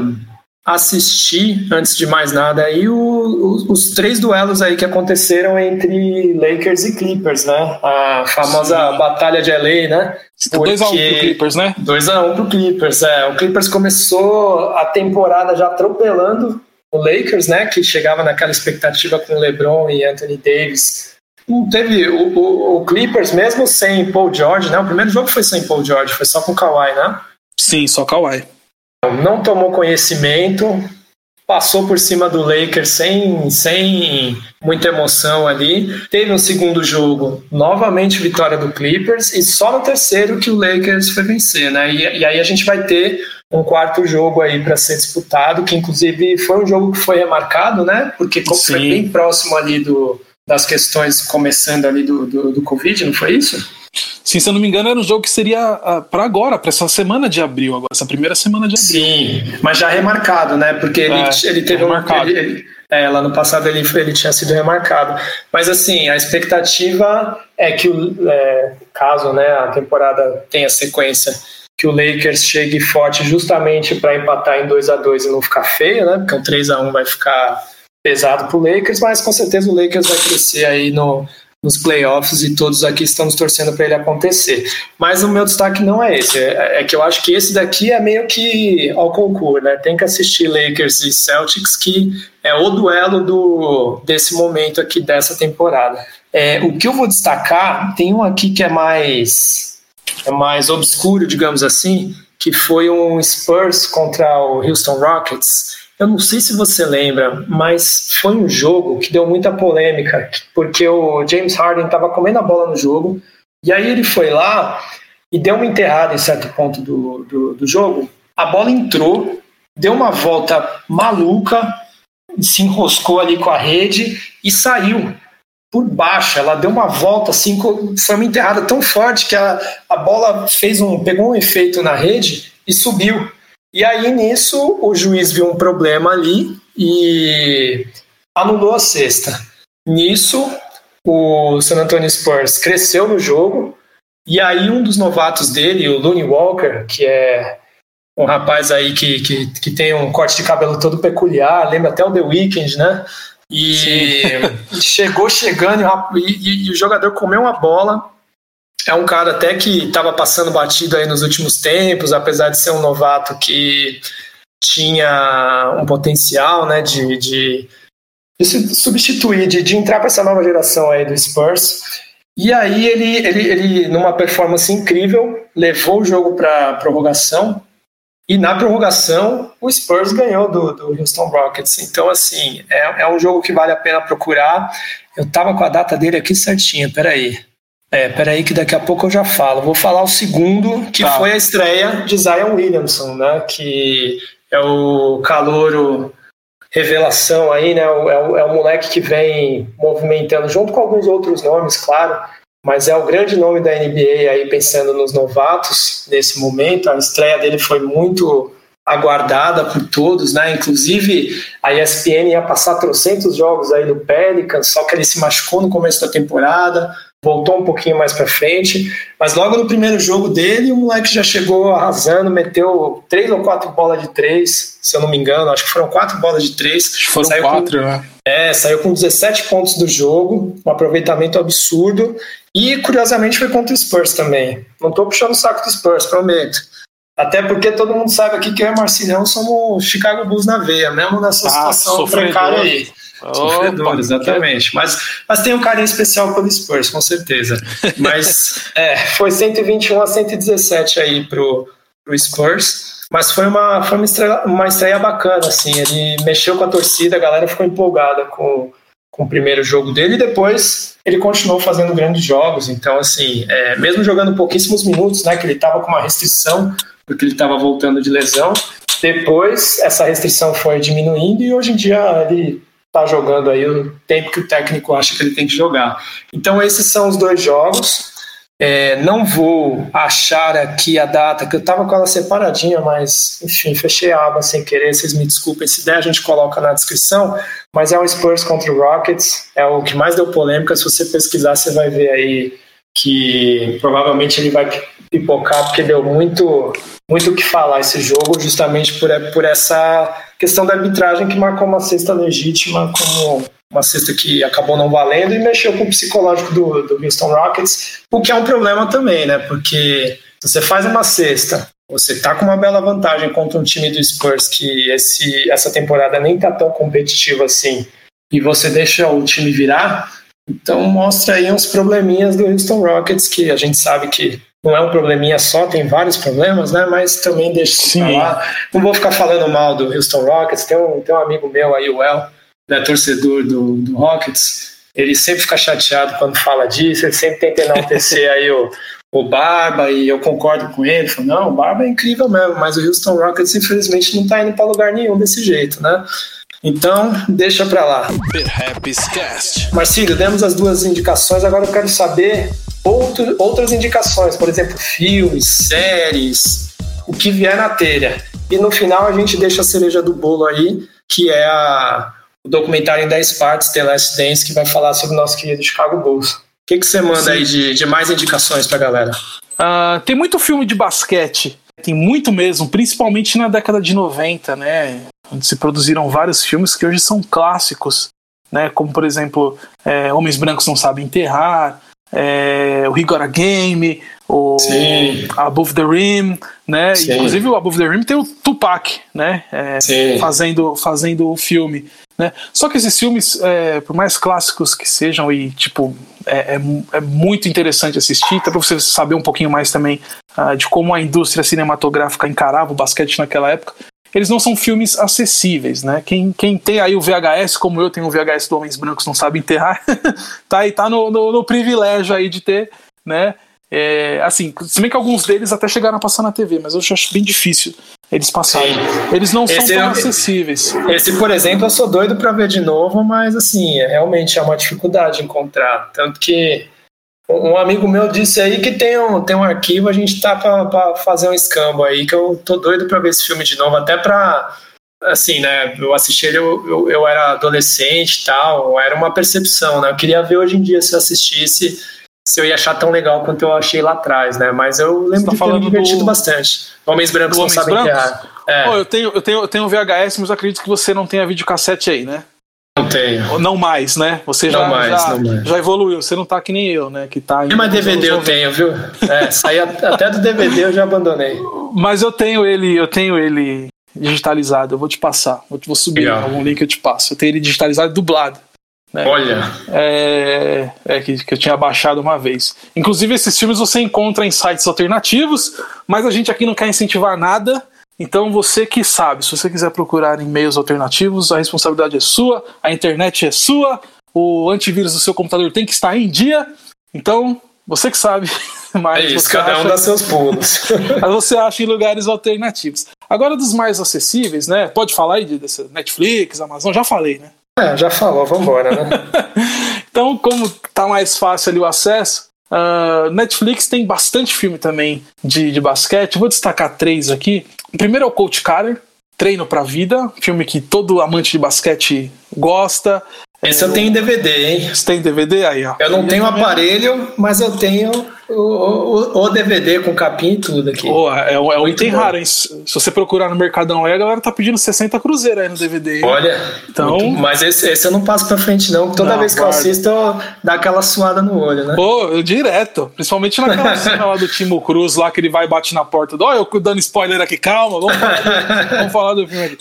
assistir, antes de mais nada, aí o, os, os, três duelos aí que aconteceram entre Lakers e Clippers, né? A famosa Sim. batalha de LA, né? 2x1 um pro Clippers, né? 2x1 um pro Clippers, é. O Clippers começou a temporada já atropelando o Lakers, né, que chegava naquela expectativa com LeBron e Anthony Davis. Não teve o, o, o, Clippers mesmo sem Paul George, né? O primeiro jogo foi sem Paul George, foi só com Kawhi, né? Sim, só Kawhi. Não tomou conhecimento, passou por cima do Lakers sem, sem muita emoção ali. Teve um segundo jogo, novamente vitória do Clippers, e só no terceiro que o Lakers foi vencer, né? E, e aí a gente vai ter um quarto jogo aí para ser disputado, que inclusive foi um jogo que foi remarcado, né? Porque foi bem próximo ali do, das questões começando ali do, do, do Covid, não foi isso? Sim, se eu não me engano, era um jogo que seria ah, para agora, para essa semana de abril, agora, essa primeira semana de abril. Sim, mas já remarcado, né? Porque ele, é, ele teve um. Ele, ele, é, lá no passado ele, ele tinha sido remarcado. Mas assim, a expectativa é que, o, é, caso né, a temporada tenha sequência, que o Lakers chegue forte justamente para empatar em 2 a 2 e não ficar feio, né? Porque um 3 a 1 vai ficar pesado para o Lakers, mas com certeza o Lakers vai crescer aí no, nos playoffs e todos aqui estamos torcendo para ele acontecer. Mas o meu destaque não é esse, é, é, que eu acho que esse daqui é meio que ao concurso, né? Tem que assistir Lakers e Celtics, que é o duelo do, desse momento aqui dessa temporada. É, o que eu vou destacar, tem um aqui que é mais, é mais obscuro, digamos assim, que foi um Spurs contra o Houston Rockets. Eu não sei se você lembra, mas foi um jogo que deu muita polêmica, porque o James Harden estava comendo a bola no jogo, e aí ele foi lá e deu uma enterrada em certo ponto do, do, do jogo. A bola entrou, deu uma volta maluca, se enroscou ali com a rede e saiu por baixo. Ela deu uma volta assim, foi uma enterrada tão forte que a, a bola fez um, pegou um efeito na rede e subiu. E aí nisso o juiz viu um problema ali e anulou a sexta. Nisso o San Antonio Spurs cresceu no jogo e aí um dos novatos dele, o Looney Walker, que é um rapaz aí que, que, que tem um corte de cabelo todo peculiar, lembra até o The Weeknd, né? E [laughs] chegou chegando e, e, e, o jogador comeu uma bola é um cara até que estava passando batido aí nos últimos tempos, apesar de ser um novato que tinha um potencial né, de, de, de se substituir, de, de entrar para essa nova geração aí do Spurs. E aí ele, ele, ele, numa performance incrível, levou o jogo para prorrogação. E na prorrogação, o Spurs ganhou do, do Houston Rockets. Então, assim, é, é um jogo que vale a pena procurar. Eu tava com a data dele aqui certinha, peraí. É, peraí que daqui a pouco eu já falo. Vou falar o segundo, que tá. foi a estreia de Zion Williamson, né? Que é o calouro revelação aí, né? É o, é o moleque que vem movimentando, junto com alguns outros nomes, claro, mas é o grande nome da NBA aí, pensando nos novatos nesse momento. A estreia dele foi muito aguardada por todos, né? Inclusive a ESPN ia passar trocentos jogos aí do Pelicans, só que ele se machucou no começo da temporada voltou um pouquinho mais para frente, mas logo no primeiro jogo dele, o moleque já chegou arrasando, meteu três ou quatro bolas de três, se eu não me engano, acho que foram quatro bolas de três. Acho que foram saiu quatro, com, né? É, saiu com 17 pontos do jogo, um aproveitamento absurdo, e curiosamente foi contra o Spurs também. Não tô puxando o saco do Spurs, prometo. Até porque todo mundo sabe aqui que eu e Marcinão somos Chicago Bulls na veia, mesmo nessa ah, situação precária aí. Sofredor, exatamente. Mas, mas tem um carinho especial pelo Spurs, com certeza. Mas [laughs] é, foi 121 a 117 aí pro, pro Spurs. Mas foi uma, foi uma, estreia, uma estreia bacana, assim. Ele mexeu com a torcida, a galera ficou empolgada com, com o primeiro jogo dele e depois ele continuou fazendo grandes jogos. Então, assim, é, mesmo jogando pouquíssimos minutos, né, que ele estava com uma restrição, porque ele estava voltando de lesão, depois essa restrição foi diminuindo e hoje em dia ele tá jogando aí o tempo que o técnico acha que ele tem que jogar. Então esses são os dois jogos. É, não vou achar aqui a data, que eu estava com ela separadinha, mas enfim, fechei a aba sem querer, vocês me desculpem. Se der, a gente coloca na descrição. Mas é o Spurs contra o Rockets, é o que mais deu polêmica. Se você pesquisar, você vai ver aí que provavelmente ele vai pipocar, porque deu muito muito o que falar esse jogo, justamente por, por essa questão da arbitragem que marcou uma cesta legítima como uma cesta que acabou não valendo e mexeu com o psicológico do, do Houston Rockets, o que é um problema também, né? Porque você faz uma cesta você tá com uma bela vantagem contra um time do Spurs que esse, essa temporada nem tá tão competitivo assim, e você deixa o time virar, então mostra aí uns probleminhas do Houston Rockets que a gente sabe que não é um probleminha só, tem vários problemas, né? Mas também deixa Sim. lá. Não vou ficar falando mal do Houston Rockets, tem um, tem um amigo meu aí, o El, né, torcedor do, do Rockets, ele sempre fica chateado quando fala disso, ele sempre tenta enaltecer aí o, o Barba, e eu concordo com ele, falo, não, o Barba é incrível mesmo, mas o Houston Rockets infelizmente não tá indo para lugar nenhum desse jeito, né? Então, deixa para lá. Marcílio, demos as duas indicações, agora eu quero saber outro, outras indicações, por exemplo, filmes, séries, o que vier na telha. E no final a gente deixa a cereja do bolo aí, que é a, o documentário em 10 partes, The Last Dance, que vai falar sobre o nosso querido Chicago Bulls. O que, que você manda Sim. aí de, de mais indicações pra galera? Uh, tem muito filme de basquete, tem muito mesmo, principalmente na década de 90, né? Onde se produziram vários filmes que hoje são clássicos, né? Como, por exemplo, é, Homens Brancos Não Sabem Enterrar, é, o Rigora Game, o Sim. Above the Rim, né? Sim. Inclusive o Above the Rim tem o Tupac, né? É, fazendo, fazendo o filme. Né? Só que esses filmes, é, por mais clássicos que sejam, e tipo, é, é, é muito interessante assistir, até para você saber um pouquinho mais também uh, de como a indústria cinematográfica encarava o basquete naquela época. Eles não são filmes acessíveis, né? Quem, quem tem aí o VHS, como eu tenho o VHS do Homens Brancos Não Sabe Enterrar, [laughs] tá aí, tá no, no, no privilégio aí de ter, né? É, assim, se bem que alguns deles até chegaram a passar na TV, mas eu acho bem difícil eles passarem. Eles não esse são tão é, acessíveis. Esse, por exemplo, eu sou doido para ver de novo, mas assim, realmente é uma dificuldade encontrar. Tanto que um amigo meu disse aí que tem um, tem um arquivo, a gente tá para fazer um escambo aí, que eu tô doido para ver esse filme de novo, até para assim, né, eu assisti ele, eu, eu, eu era adolescente e tal, era uma percepção, né, eu queria ver hoje em dia se eu assistisse se eu ia achar tão legal quanto eu achei lá atrás, né? Mas eu lembro tá de ter me divertido do... bastante. Homens brancos não sabem brancos? É. Oh, eu tenho, eu tenho, eu tenho VHS, mas acredito que você não tenha videocassete aí, né? Não tenho. Não mais, né? Você já, mais, já, mais. já, evoluiu. Você não tá que nem eu, né? Que tá em. Mas DVD eu tenho, viu? É, saí até do DVD eu já abandonei. Mas eu tenho ele, eu tenho ele digitalizado. Eu vou te passar. Eu vou subir Legal. algum link eu te passo. Eu tenho ele digitalizado e dublado. Né? Olha! É, é que, que, eu tinha baixado uma vez. Inclusive, esses filmes você encontra em sites alternativos, mas a gente aqui não quer incentivar nada. Então, você que sabe, se você quiser procurar em meios alternativos, a responsabilidade é sua, a internet é sua, o antivírus do seu computador tem que estar em dia. Então, você que sabe. [laughs] Mas é isso, cada um dá seus pulos. [laughs] mas você acha em lugares alternativos. Agora, dos mais acessíveis, né? Pode falar aí de, dessa Netflix, Amazon, já falei, né? É, já falou, vambora, né? [laughs] então, como tá mais fácil ali o acesso, uh, Netflix tem bastante filme também de, de basquete. Vou destacar três aqui. Primeiro é o Coach Carter, Treino pra Vida, filme que todo amante de basquete gosta. Esse eu tenho em DVD, hein? Você tem DVD aí, ó. Eu não tenho aparelho, mas eu tenho o, o, o, DVD com capinha e tudo aqui. Oh, é, é um item bom. raro, hein? Se você procurar no Mercadão aí, a galera tá pedindo 60 cruzeiro aí no DVD. Hein? Olha, então... Mas esse, esse, eu não passo pra frente não, toda não, vez que guarda. eu assisto eu dá aquela suada no olho, né? Pô, eu direto. Principalmente naquela [laughs] cena lá do Timo Cruz, lá que ele vai e bate na porta. Ó, oh, eu dando spoiler aqui, calma, vamos falar, vamos falar do filme aqui.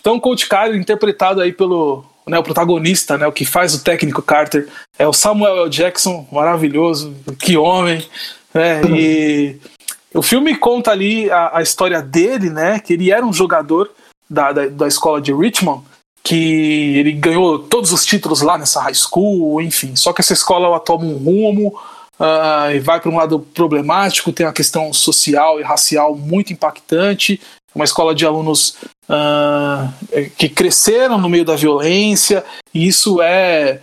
Então, Coach Carter, interpretado aí pelo né, o protagonista, né, o que faz o técnico Carter, é o Samuel L. Jackson, maravilhoso, que homem, né, e o filme conta ali a, a, história dele, né, que ele era um jogador da, da, da escola de Richmond, que ele ganhou todos os títulos lá nessa high school, enfim, só que essa escola ela toma um rumo uh, e vai para um lado problemático, tem uma questão social e racial muito impactante, uma escola de alunos uh, que cresceram no meio da violência, e isso é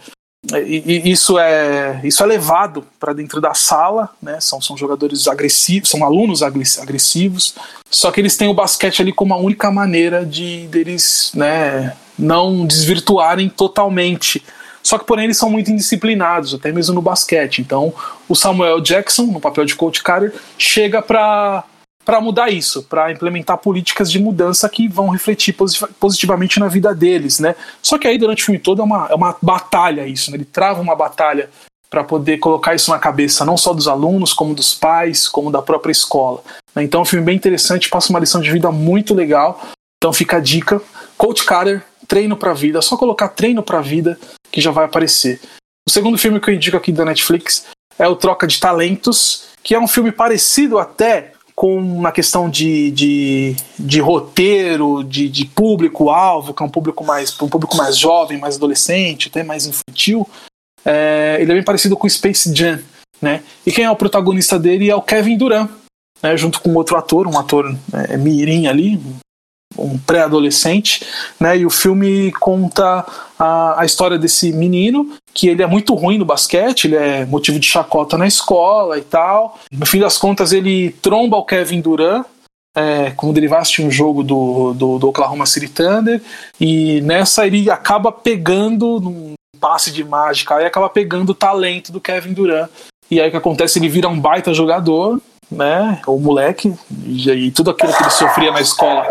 isso é isso é levado para dentro da sala, né? São, são jogadores agressivos, são alunos agressivos, só que eles têm o basquete ali como a única maneira de deles, né, não desvirtuarem totalmente. Só que porém eles são muito indisciplinados, até mesmo no basquete. Então, o Samuel Jackson, no papel de coach Carter, chega para para mudar isso, para implementar políticas de mudança que vão refletir positivamente na vida deles, né? Só que aí durante o filme todo é uma, é uma batalha isso, né? Ele trava uma batalha para poder colocar isso na cabeça não só dos alunos, como dos pais, como da própria escola. Né? Então é um filme bem interessante, passa uma lição de vida muito legal. Então fica a dica. Coach Carter, treino para vida. É só colocar treino para vida que já vai aparecer. O segundo filme que eu indico aqui da Netflix é o Troca de Talentos, que é um filme parecido até com uma questão de, de, de roteiro, de, de público-alvo, que é um público mais um público mais jovem, mais adolescente, até mais infantil. É, ele é bem parecido com Space Jam, né? E quem é o protagonista dele é o Kevin Durant, né? Junto com outro ator, um ator é, mirim ali, um pré-adolescente, né? E o filme conta a, a história desse menino que ele é muito ruim no basquete, ele é motivo de chacota na escola e tal. No fim das contas, ele tromba o Kevin Durant. É, quando ele vai assistir um jogo do, do, do Oklahoma City Thunder, e nessa ele acaba pegando num passe de mágica, aí acaba pegando o talento do Kevin Durant. E aí o que acontece? Ele vira um baita jogador, né? O moleque, e, e tudo aquilo que ele sofria na escola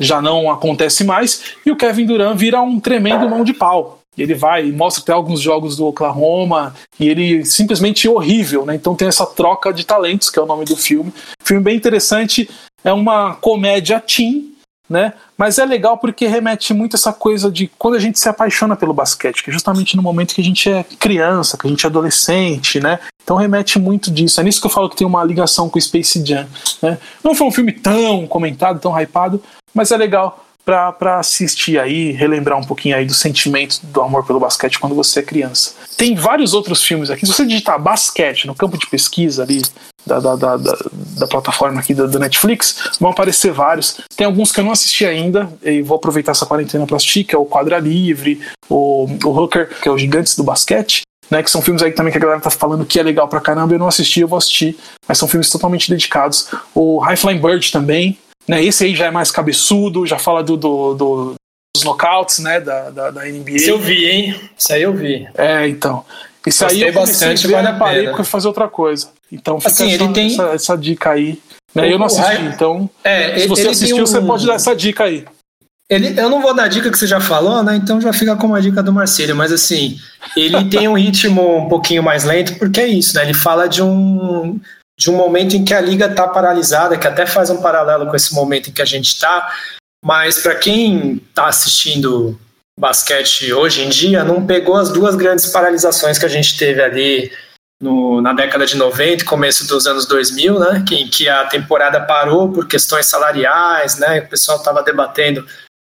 já não acontece mais, e o Kevin Durant vira um tremendo mão de pau. Ele vai e mostra até alguns jogos do Oklahoma e ele simplesmente horrível, né? Então tem essa troca de talentos, que é o nome do filme. Filme bem interessante, é uma comédia teen, né? Mas é legal porque remete muito essa coisa de quando a gente se apaixona pelo basquete, que é justamente no momento que a gente é criança, que a gente é adolescente, né? Então remete muito disso. É nisso que eu falo que tem uma ligação com Space Jam, né? Não foi um filme tão comentado, tão hypado, mas é legal para assistir aí, relembrar um pouquinho aí do sentimento do amor pelo basquete quando você é criança. Tem vários outros filmes aqui. Se você digitar basquete no campo de pesquisa ali da, da, da, da, plataforma aqui da, da, Netflix, vão aparecer vários. Tem alguns que eu não assisti ainda e vou aproveitar essa quarentena para assistir, que é o Quadra Livre, o, o Hooker, que é o Gigantes do Basquete. Né, que são filmes aí também que a galera tá falando que é legal pra caramba, eu não assisti, eu vou assistir, mas são filmes totalmente dedicados. O High Flying Bird também, né? Esse aí já é mais cabeçudo, já fala do, do, do dos knockouts, né, da, da, da NBA. Isso eu vi, hein? Isso aí eu vi. É, então. Isso aí eu bastante, vale parei porque fazer outra coisa. Então fica assim, essa, ele tem... essa, essa dica aí. Né? Eu não assisti, então. É, se você assistiu, um... você pode dar essa dica aí. Ele, eu não vou dar a dica que você já falou, né? Então já fica como a dica do Marcelo. Mas assim, ele tem um ritmo um pouquinho mais lento, porque é isso, né? Ele fala de um de um momento em que a liga está paralisada, que até faz um paralelo com esse momento em que a gente está, mas para quem está assistindo basquete hoje em dia, não pegou as duas grandes paralisações que a gente teve ali no, na década de 90 começo dos anos 2000, né, que, que a temporada parou por questões salariais, né, o pessoal estava debatendo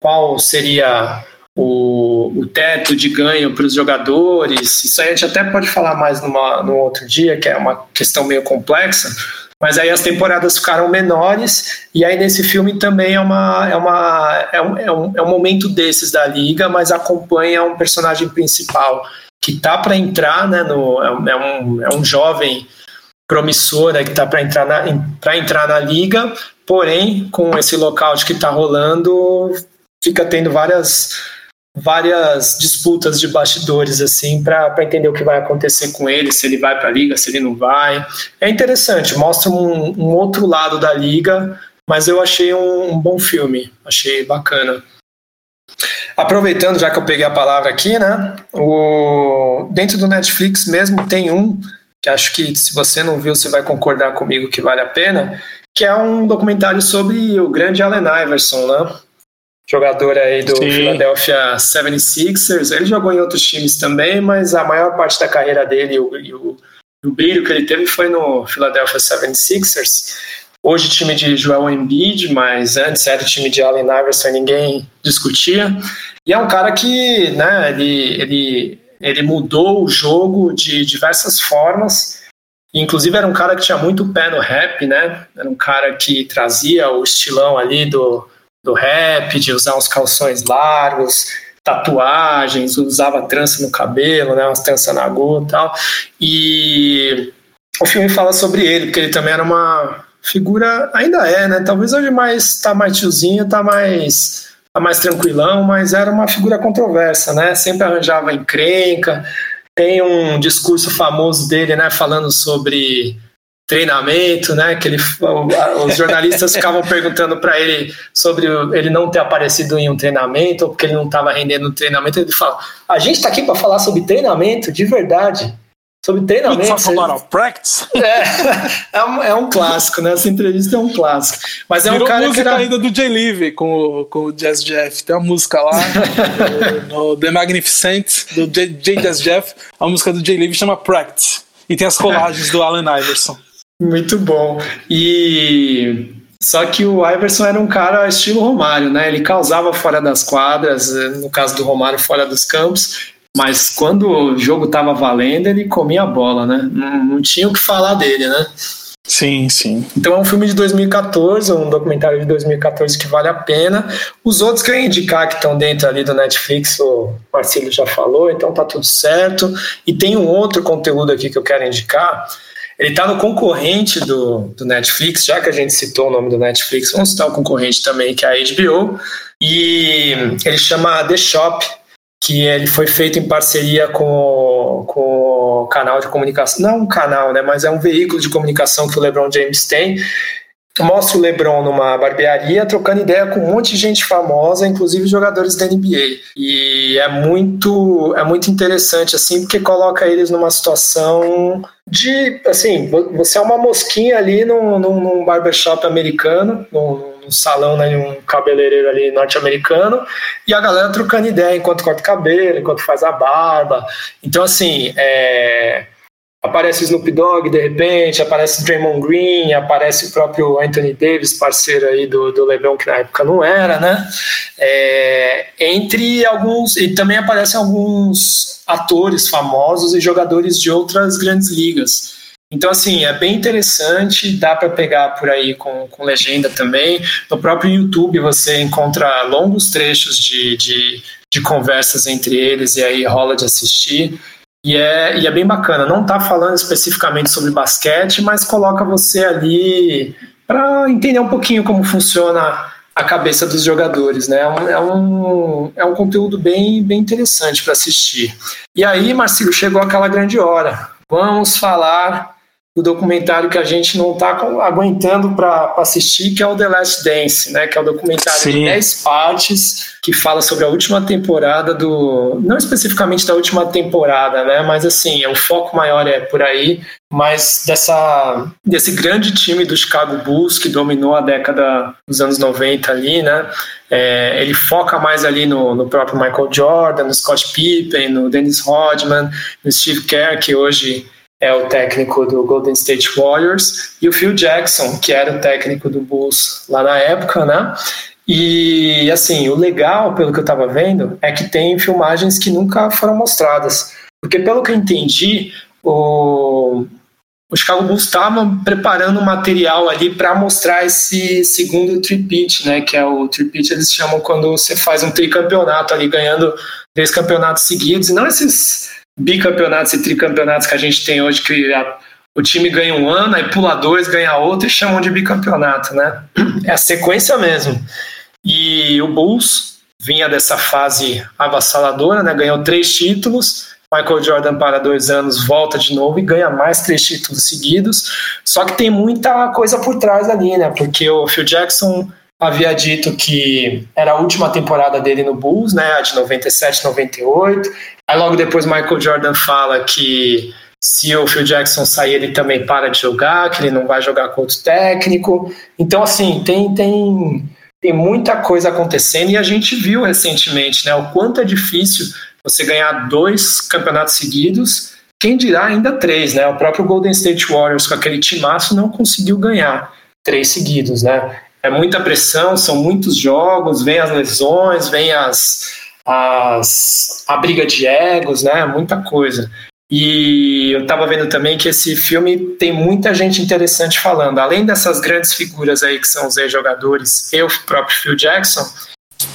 qual seria o, o teto de ganho para os jogadores. Isso aí a gente até pode falar mais numa, no outro dia, que é uma questão meio complexa. Mas aí as temporadas ficaram menores, e aí nesse filme também é, uma, é, uma, é, um, é, um, é um momento desses da liga, mas acompanha um personagem principal que tá para entrar, né, no, é, um, é, é um jovem promissor que tá para entrar, na, entrar na liga, porém, com esse lockout que está rolando, fica tendo várias várias disputas de bastidores assim para entender o que vai acontecer com ele, se ele vai para a liga, se ele não vai. É interessante, mostra um, um, outro lado da liga, mas eu achei um, um, bom filme, achei bacana. Aproveitando, já que eu peguei a palavra aqui, né? O, dentro do Netflix mesmo tem um que acho que se você não viu, você vai concordar comigo que vale a pena, que é um documentário sobre o grande Allen Iverson, né? jogador aí do Sim. Philadelphia 76ers. Ele jogou em outros times também, mas a maior parte da carreira dele e o, o, o brilho que ele teve foi no Philadelphia 76ers. Hoje time de Joel Embiid, mas antes era o time de Allen Iverson ninguém discutia. E é um cara que, né, ele, ele, ele mudou o jogo de diversas formas. Inclusive era um cara que tinha muito pé no rap, né? Era um cara que trazia o estilão ali do, do rap, de usar uns calções largos, tatuagens, usava trança no cabelo, né, umas tranças na gota e tal. E o filme fala sobre ele, porque ele também era uma figura, ainda é, né? Talvez hoje mais tá mais tiozinho, tá mais tá mais tranquilão, mas era uma figura controversa, né? Sempre arranjava encrenca. Tem um discurso famoso dele, né, falando sobre treinamento, né? Que ele, os jornalistas [laughs] ficavam perguntando para ele sobre ele não ter aparecido em um treinamento ou porque ele não estava rendendo no treinamento. Ele fala: a gente está aqui para falar sobre treinamento de verdade. Sobre treinamento. About practice. [laughs] É, [laughs] é, um, é um clássico, né? Essa entrevista é um clássico. Mas é Virou um cara música que era... ainda do Jay Levy com, com o Jazz Jeff. Tem uma música lá [laughs] no, no The Magnificent do J, J Jazz Jeff. A música do Jay Levy chama Practice. E tem as colagens do Allen Iverson. Muito bom. E só que o Iverson era um cara estilo Romário, né? Ele causava fora das quadras, no caso do Romário, fora dos campos. Mas quando o jogo tava valendo, ele comia a bola, né? Não, não tinha o que falar dele, né? Sim, sim. Então é um filme de 2014, um documentário de 2014 que vale a pena. Os outros que eu ia indicar que estão dentro ali do Netflix, o Marcelo já falou, então tá tudo certo. E tem um outro conteúdo aqui que eu quero indicar. Ele está no concorrente do, do Netflix, já que a gente citou o nome do Netflix, vamos citar o concorrente também, que é a HBO. E ele chama The Shop, que ele foi feito em parceria com, com o canal de comunicação, não um canal, né, mas é um veículo de comunicação que o LeBron James tem. Mostra o LeBron numa barbearia trocando ideia com um monte de gente famosa, inclusive jogadores da NBA. E é muito é muito interessante assim, porque coloca eles numa situação de, assim, você é uma mosquinha ali num, num, num barbershop americano, num, num salão, né, um cabeleireiro ali norte-americano, e a galera trocando ideia enquanto corta o cabelo, enquanto faz a barba. Então, assim, é, aparece Snoop Dogg de repente, aparece Draymond Green, aparece o próprio Anthony Davis, parceiro aí do, do LeBron, que na época não era, né? É, entre alguns, e também aparecem alguns atores famosos e jogadores de outras grandes ligas. Então, assim, é bem interessante, dá para pegar por aí com, com legenda também. No próprio YouTube você encontra longos trechos de, de, de conversas entre eles e aí rola de assistir. E é, e é bem bacana. Não está falando especificamente sobre basquete, mas coloca você ali para entender um pouquinho como funciona a cabeça dos jogadores, né? É um, é um, é um conteúdo bem, bem interessante para assistir. E aí, Marcelo, chegou aquela grande hora. Vamos falar do documentário que a gente não está aguentando para assistir, que é o The Last Dance, né? Que é o documentário Sim. de 10 partes que fala sobre a última temporada do. Não especificamente da última temporada, né? Mas assim, o foco maior é por aí, mas dessa, desse grande time do Chicago Bulls que dominou a década dos anos 90 ali, né? É, ele foca mais ali no, no próprio Michael Jordan, no Scott Pippen, no Dennis Rodman, no Steve Kerr, que hoje é o técnico do Golden State Warriors, e o Phil Jackson, que era o técnico do Bulls lá na época, né? E assim, o legal, pelo que eu estava vendo, é que tem filmagens que nunca foram mostradas. Porque pelo que eu entendi, o, o Chicago Bulls estava preparando material ali para mostrar esse segundo tripit, né? Que é o tripit eles chamam quando você faz um tricampeonato ali, ganhando três campeonatos seguidos, e não esses bicampeonatos e tricampeonatos que a gente tem hoje, que a, o time ganha um ano, aí pula dois, ganha outro e chamam de bicampeonato, né? [clears throat] É a sequência mesmo. E o Bulls vinha dessa fase avassaladora, né? Ganhou três títulos. Michael Jordan para dois anos, volta de novo e ganha mais três títulos seguidos. Só que tem muita coisa por trás ali, né? Porque o Phil Jackson havia dito que era a última temporada dele no Bulls, né? A de 97, 98. Aí logo depois Michael Jordan fala que se o Phil Jackson sair, ele também para de jogar, que ele não vai jogar com outro técnico. Então, assim, tem, tem, tem muita coisa acontecendo e a gente viu recentemente né, o quanto é difícil você ganhar dois campeonatos seguidos, quem dirá ainda três, né? O próprio Golden State Warriors com aquele timaço não conseguiu ganhar três seguidos, né? É muita pressão, são muitos jogos, vem as lesões, vem as, as, a briga de egos, né? Muita coisa. E eu estava vendo também que esse filme tem muita gente interessante falando. Além dessas grandes figuras aí que são os ex-jogadores e o próprio Phil Jackson,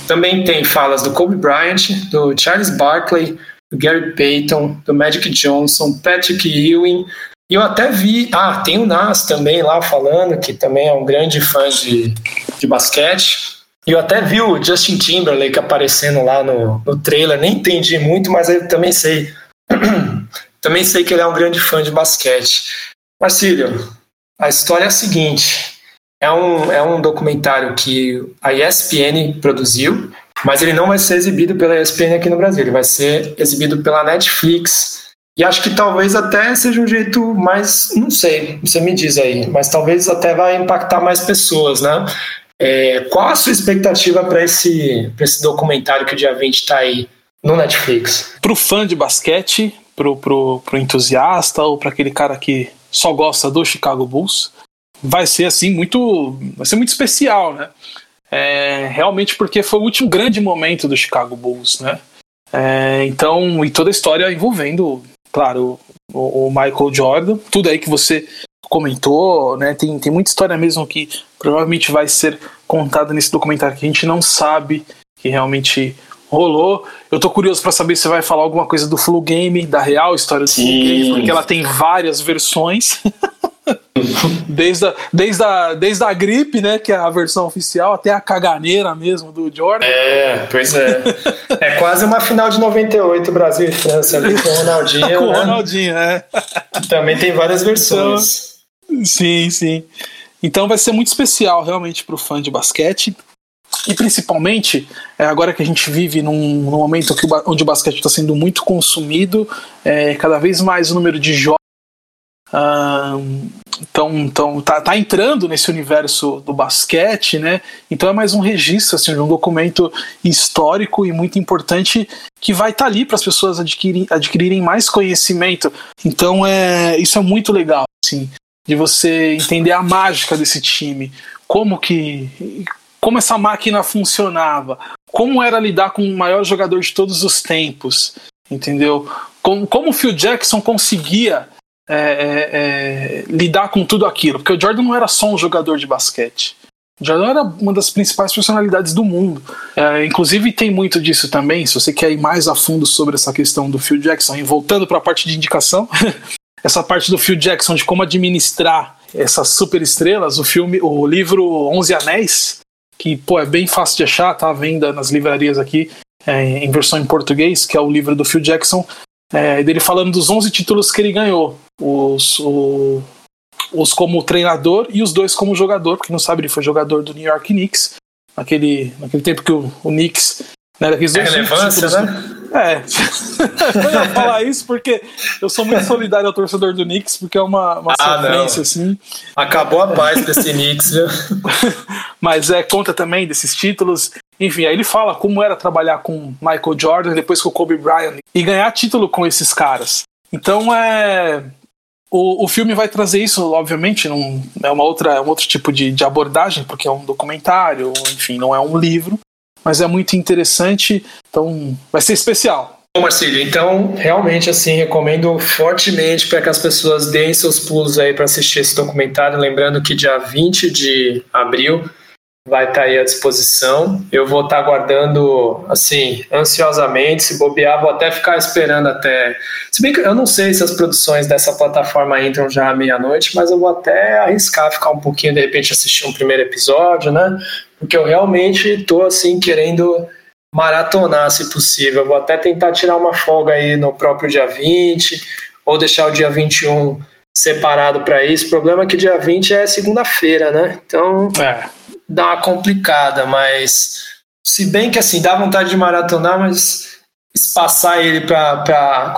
também tem falas do Kobe Bryant, do Charles Barkley, do Gary Payton, do Magic Johnson, Patrick Ewing. E eu até vi, ah, tem o Nas também lá falando, que também é um grande fã de, de basquete. E eu até vi o Justin Timberlake aparecendo lá no, no trailer, nem entendi muito, mas eu também sei. [clears throat] também sei que ele é um grande fã de basquete. Marcílio, a história é a seguinte: é um, é um documentário que a ESPN produziu, mas ele não vai ser exibido pela ESPN aqui no Brasil, ele vai ser exibido pela Netflix E acho que talvez até seja um jeito mais, não sei, você me diz aí, mas talvez até vai impactar mais pessoas, né? É, qual a sua expectativa para esse, esse documentário que o dia 20 está aí no Netflix? Para o fã de basquete, para o entusiasta ou para aquele cara que só gosta do Chicago Bulls, vai ser assim muito, vai ser muito especial, né? É, realmente porque foi o último grande momento do Chicago Bulls, né? É, então, e toda a história envolvendo claro, o, o, Michael Jordan, tudo aí que você comentou, né? Tem, tem muita história mesmo que provavelmente vai ser contada nesse documentário que a gente não sabe que realmente rolou. Eu tô curioso para saber se vai falar alguma coisa do Flu Game, da real história do Flu Game, porque ela tem várias versões. [laughs] desde, a, desde, a, desde a gripe, né, que é a versão oficial, até a caganeira mesmo do Jordan. É, pois é. [laughs] É quase uma final de 98 Brasil e França ali com o Ronaldinho. [laughs] com o né? Ronaldinho, é. Também tem várias versões. Então, sim, sim. Então vai ser muito especial realmente para o fã de basquete. E principalmente, é, agora que a gente vive num, num momento que, onde o basquete está sendo muito consumido, é, cada vez mais o número de jogos então, então tá, tá, entrando nesse universo do basquete, né? Então é mais um registro, assim, de um documento histórico e muito importante que vai estar tá ali para as pessoas adquirirem, mais conhecimento. Então é isso é muito legal, assim, de você entender a mágica desse time, como que como essa máquina funcionava, como era lidar com o maior jogador de todos os tempos, entendeu? Como, como o Phil Jackson conseguia é, é, é, lidar com tudo aquilo, porque o Jordan não era só um jogador de basquete. O Jordan era uma das principais personalidades do mundo. É, inclusive, tem muito disso também. Se você quer ir mais a fundo sobre essa questão do Phil Jackson, e voltando para a parte de indicação, [laughs] essa parte do Phil Jackson de como administrar essas super estrelas, o filme, o livro Onze Anéis, que pô, é bem fácil de achar, tá à venda nas livrarias aqui, é, em versão em português, que é o livro do Phil Jackson, é, dele falando dos 11 títulos que ele ganhou. Os, o, os como treinador e os dois como jogador, porque não sabe, ele foi jogador do New York Knicks, naquele, naquele tempo que o, o Knicks né, daqueles dois relevância, títulos, né? [laughs] É, eu ia falar isso porque eu sou muito solidário ao torcedor do Knicks, porque é uma, uma ah, sofrência, assim. Acabou a paz desse Knicks, viu? [laughs] Mas é, conta também desses títulos. Enfim, aí ele fala como era trabalhar com Michael Jordan, depois com o Kobe Bryant, e ganhar título com esses caras. Então é. O, o filme vai trazer isso, obviamente, num, é uma outra, é um outro tipo de, de abordagem, porque é um documentário, enfim, não é um livro, mas é muito interessante, então vai ser especial. Bom, Marcílio, então realmente assim recomendo fortemente para que as pessoas deem seus pulos aí para assistir esse documentário, lembrando que dia 20 de abril vai estar tá aí à disposição. Eu vou estar tá aguardando, assim, ansiosamente. Se bobear, vou até ficar esperando até. Se bem que eu não sei se as produções dessa plataforma entram já à meia-noite, mas eu vou até arriscar ficar um pouquinho, de repente, assistir um primeiro episódio, né? Porque eu realmente estou, assim, querendo maratonar, se possível. Vou até tentar tirar uma folga aí no próprio dia 20, ou deixar o dia 21 separado para isso. O problema é que dia 20 é segunda-feira, né? Então. É dá uma complicada, mas se bem que assim, dá vontade de maratonar, mas espaçar ele para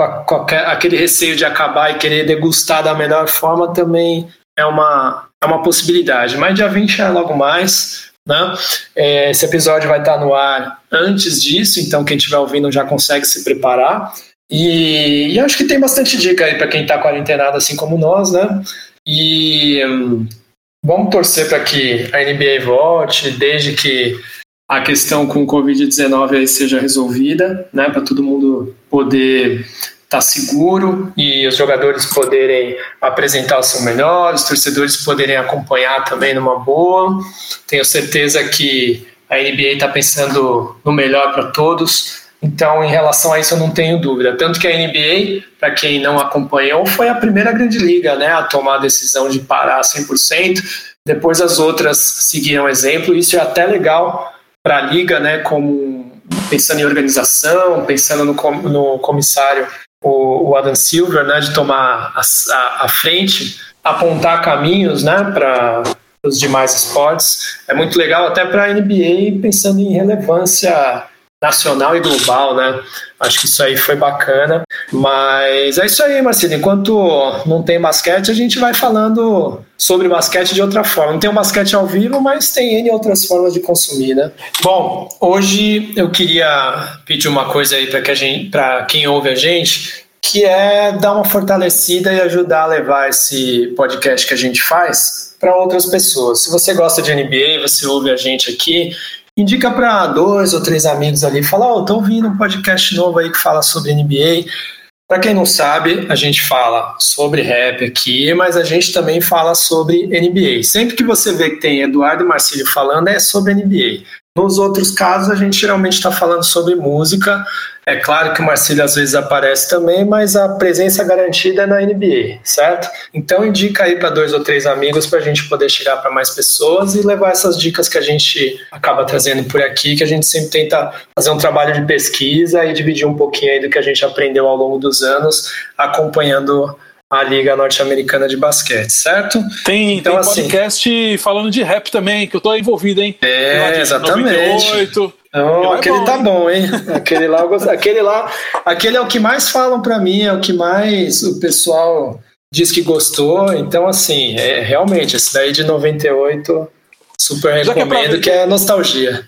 aquele receio de acabar e querer degustar da melhor forma também é uma, é uma possibilidade. Mas dia 20 é logo mais. Né? É, esse episódio vai estar no ar antes disso, então quem estiver ouvindo já consegue se preparar. E, e acho que tem bastante dica aí para quem está quarentenado assim como nós, né? E hum, Vamos torcer para que a NBA volte, desde que a questão com o Covid-19 seja resolvida, né, para todo mundo poder estar tá seguro e os jogadores poderem apresentar o seu melhor, os torcedores poderem acompanhar também numa boa. Tenho certeza que a NBA está pensando no melhor para todos. Então, em relação a isso, eu não tenho dúvida. Tanto que a NBA, para quem não acompanhou, foi a primeira grande liga né, a tomar a decisão de parar 100%. Depois as outras seguiram exemplo. Isso é até legal para a liga, né, como pensando em organização, pensando no, no comissário, o, o, Adam Silver, né, de tomar a, a, a frente, apontar caminhos né, para os demais esportes. É muito legal até para a NBA pensando em relevância nacional e global, né? Acho que isso aí foi bacana. Mas é isso aí, Marcelo. Enquanto não tem basquete, a gente vai falando sobre basquete de outra forma. Não tem um basquete ao vivo, mas tem N outras formas de consumir, né? Bom, hoje eu queria pedir uma coisa aí para que para quem ouve a gente, que é dar uma fortalecida e ajudar a levar esse podcast que a gente faz para outras pessoas. Se você gosta de NBA, você ouve a gente aqui, indica para dois ou três amigos ali, fala, ó, oh, tô ouvindo um podcast novo aí que fala sobre NBA. Para quem não sabe, a gente fala sobre rap aqui, mas a gente também fala sobre NBA. Sempre que você vê que tem Eduardo e Marcílio falando, é sobre NBA. Nos outros casos, a gente geralmente está falando sobre música. É claro que o Marcílio às vezes aparece também, mas a presença garantida é na NBA, certo? Então indica aí para dois ou três amigos para a gente poder chegar para mais pessoas e levar essas dicas que a gente acaba trazendo por aqui, que a gente sempre tenta fazer um trabalho de pesquisa e dividir um pouquinho aí do que a gente aprendeu ao longo dos anos, acompanhando a Liga Norte-Americana de Basquete, certo? Tem, então, tem assim, podcast falando de rap também, que eu tô envolvido, hein? É, exatamente. 98. Oh, aquele é bom, tá hein? bom, hein? Aquele lá, aquele lá, aquele é o que mais falam para mim, é o que mais o pessoal diz que gostou. Então, assim, é realmente esse daí de 98, super recomendo, que é, que é nostalgia.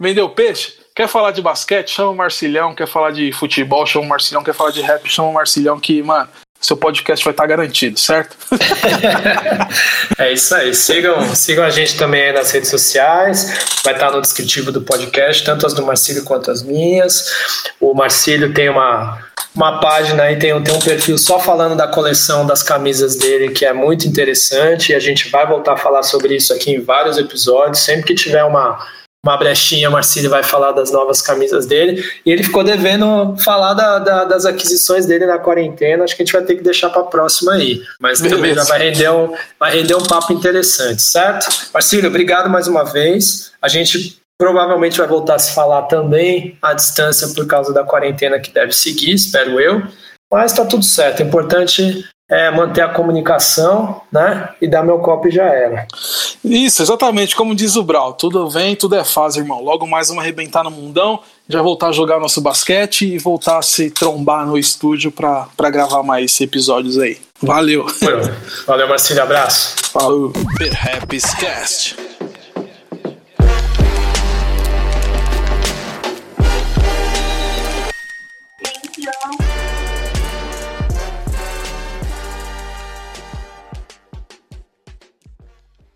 Vendeu peixe? Quer falar de basquete? Chama o Marcilhão. Quer falar de futebol? Chama o Marcilhão. Quer falar de rap? Chama o Marcilhão. Que, mano, seu podcast vai estar garantido, certo? [laughs] é isso aí. Sigam, sigam a gente também nas redes sociais. Vai estar no descritivo do podcast, tanto as do Marcílio quanto as minhas. O Marcílio tem uma, uma página aí, tem, tem um perfil só falando da coleção das camisas dele, que é muito interessante. E a gente vai voltar a falar sobre isso aqui em vários episódios. Sempre que tiver uma uma brechinha, o Marcílio vai falar das novas camisas dele. E ele ficou devendo falar da, da, das aquisições dele na quarentena. Acho que a gente vai ter que deixar para a próxima aí. Mas também já vai render, um, vai render um papo interessante, certo? Marcílio, obrigado mais uma vez. A gente provavelmente vai voltar a se falar também à distância por causa da quarentena que deve seguir, espero eu. Mas está tudo certo. É importante é, manter a comunicação, né? E dar meu copo e já era. Isso, exatamente, como diz o Brau, tudo vem, tudo é fase, irmão. Logo mais vamos arrebentar no mundão, já voltar a jogar nosso basquete e voltar a se trombar no estúdio para gravar mais episódios aí. Valeu. Valeu, Marcílio, abraço. Falou. Cast.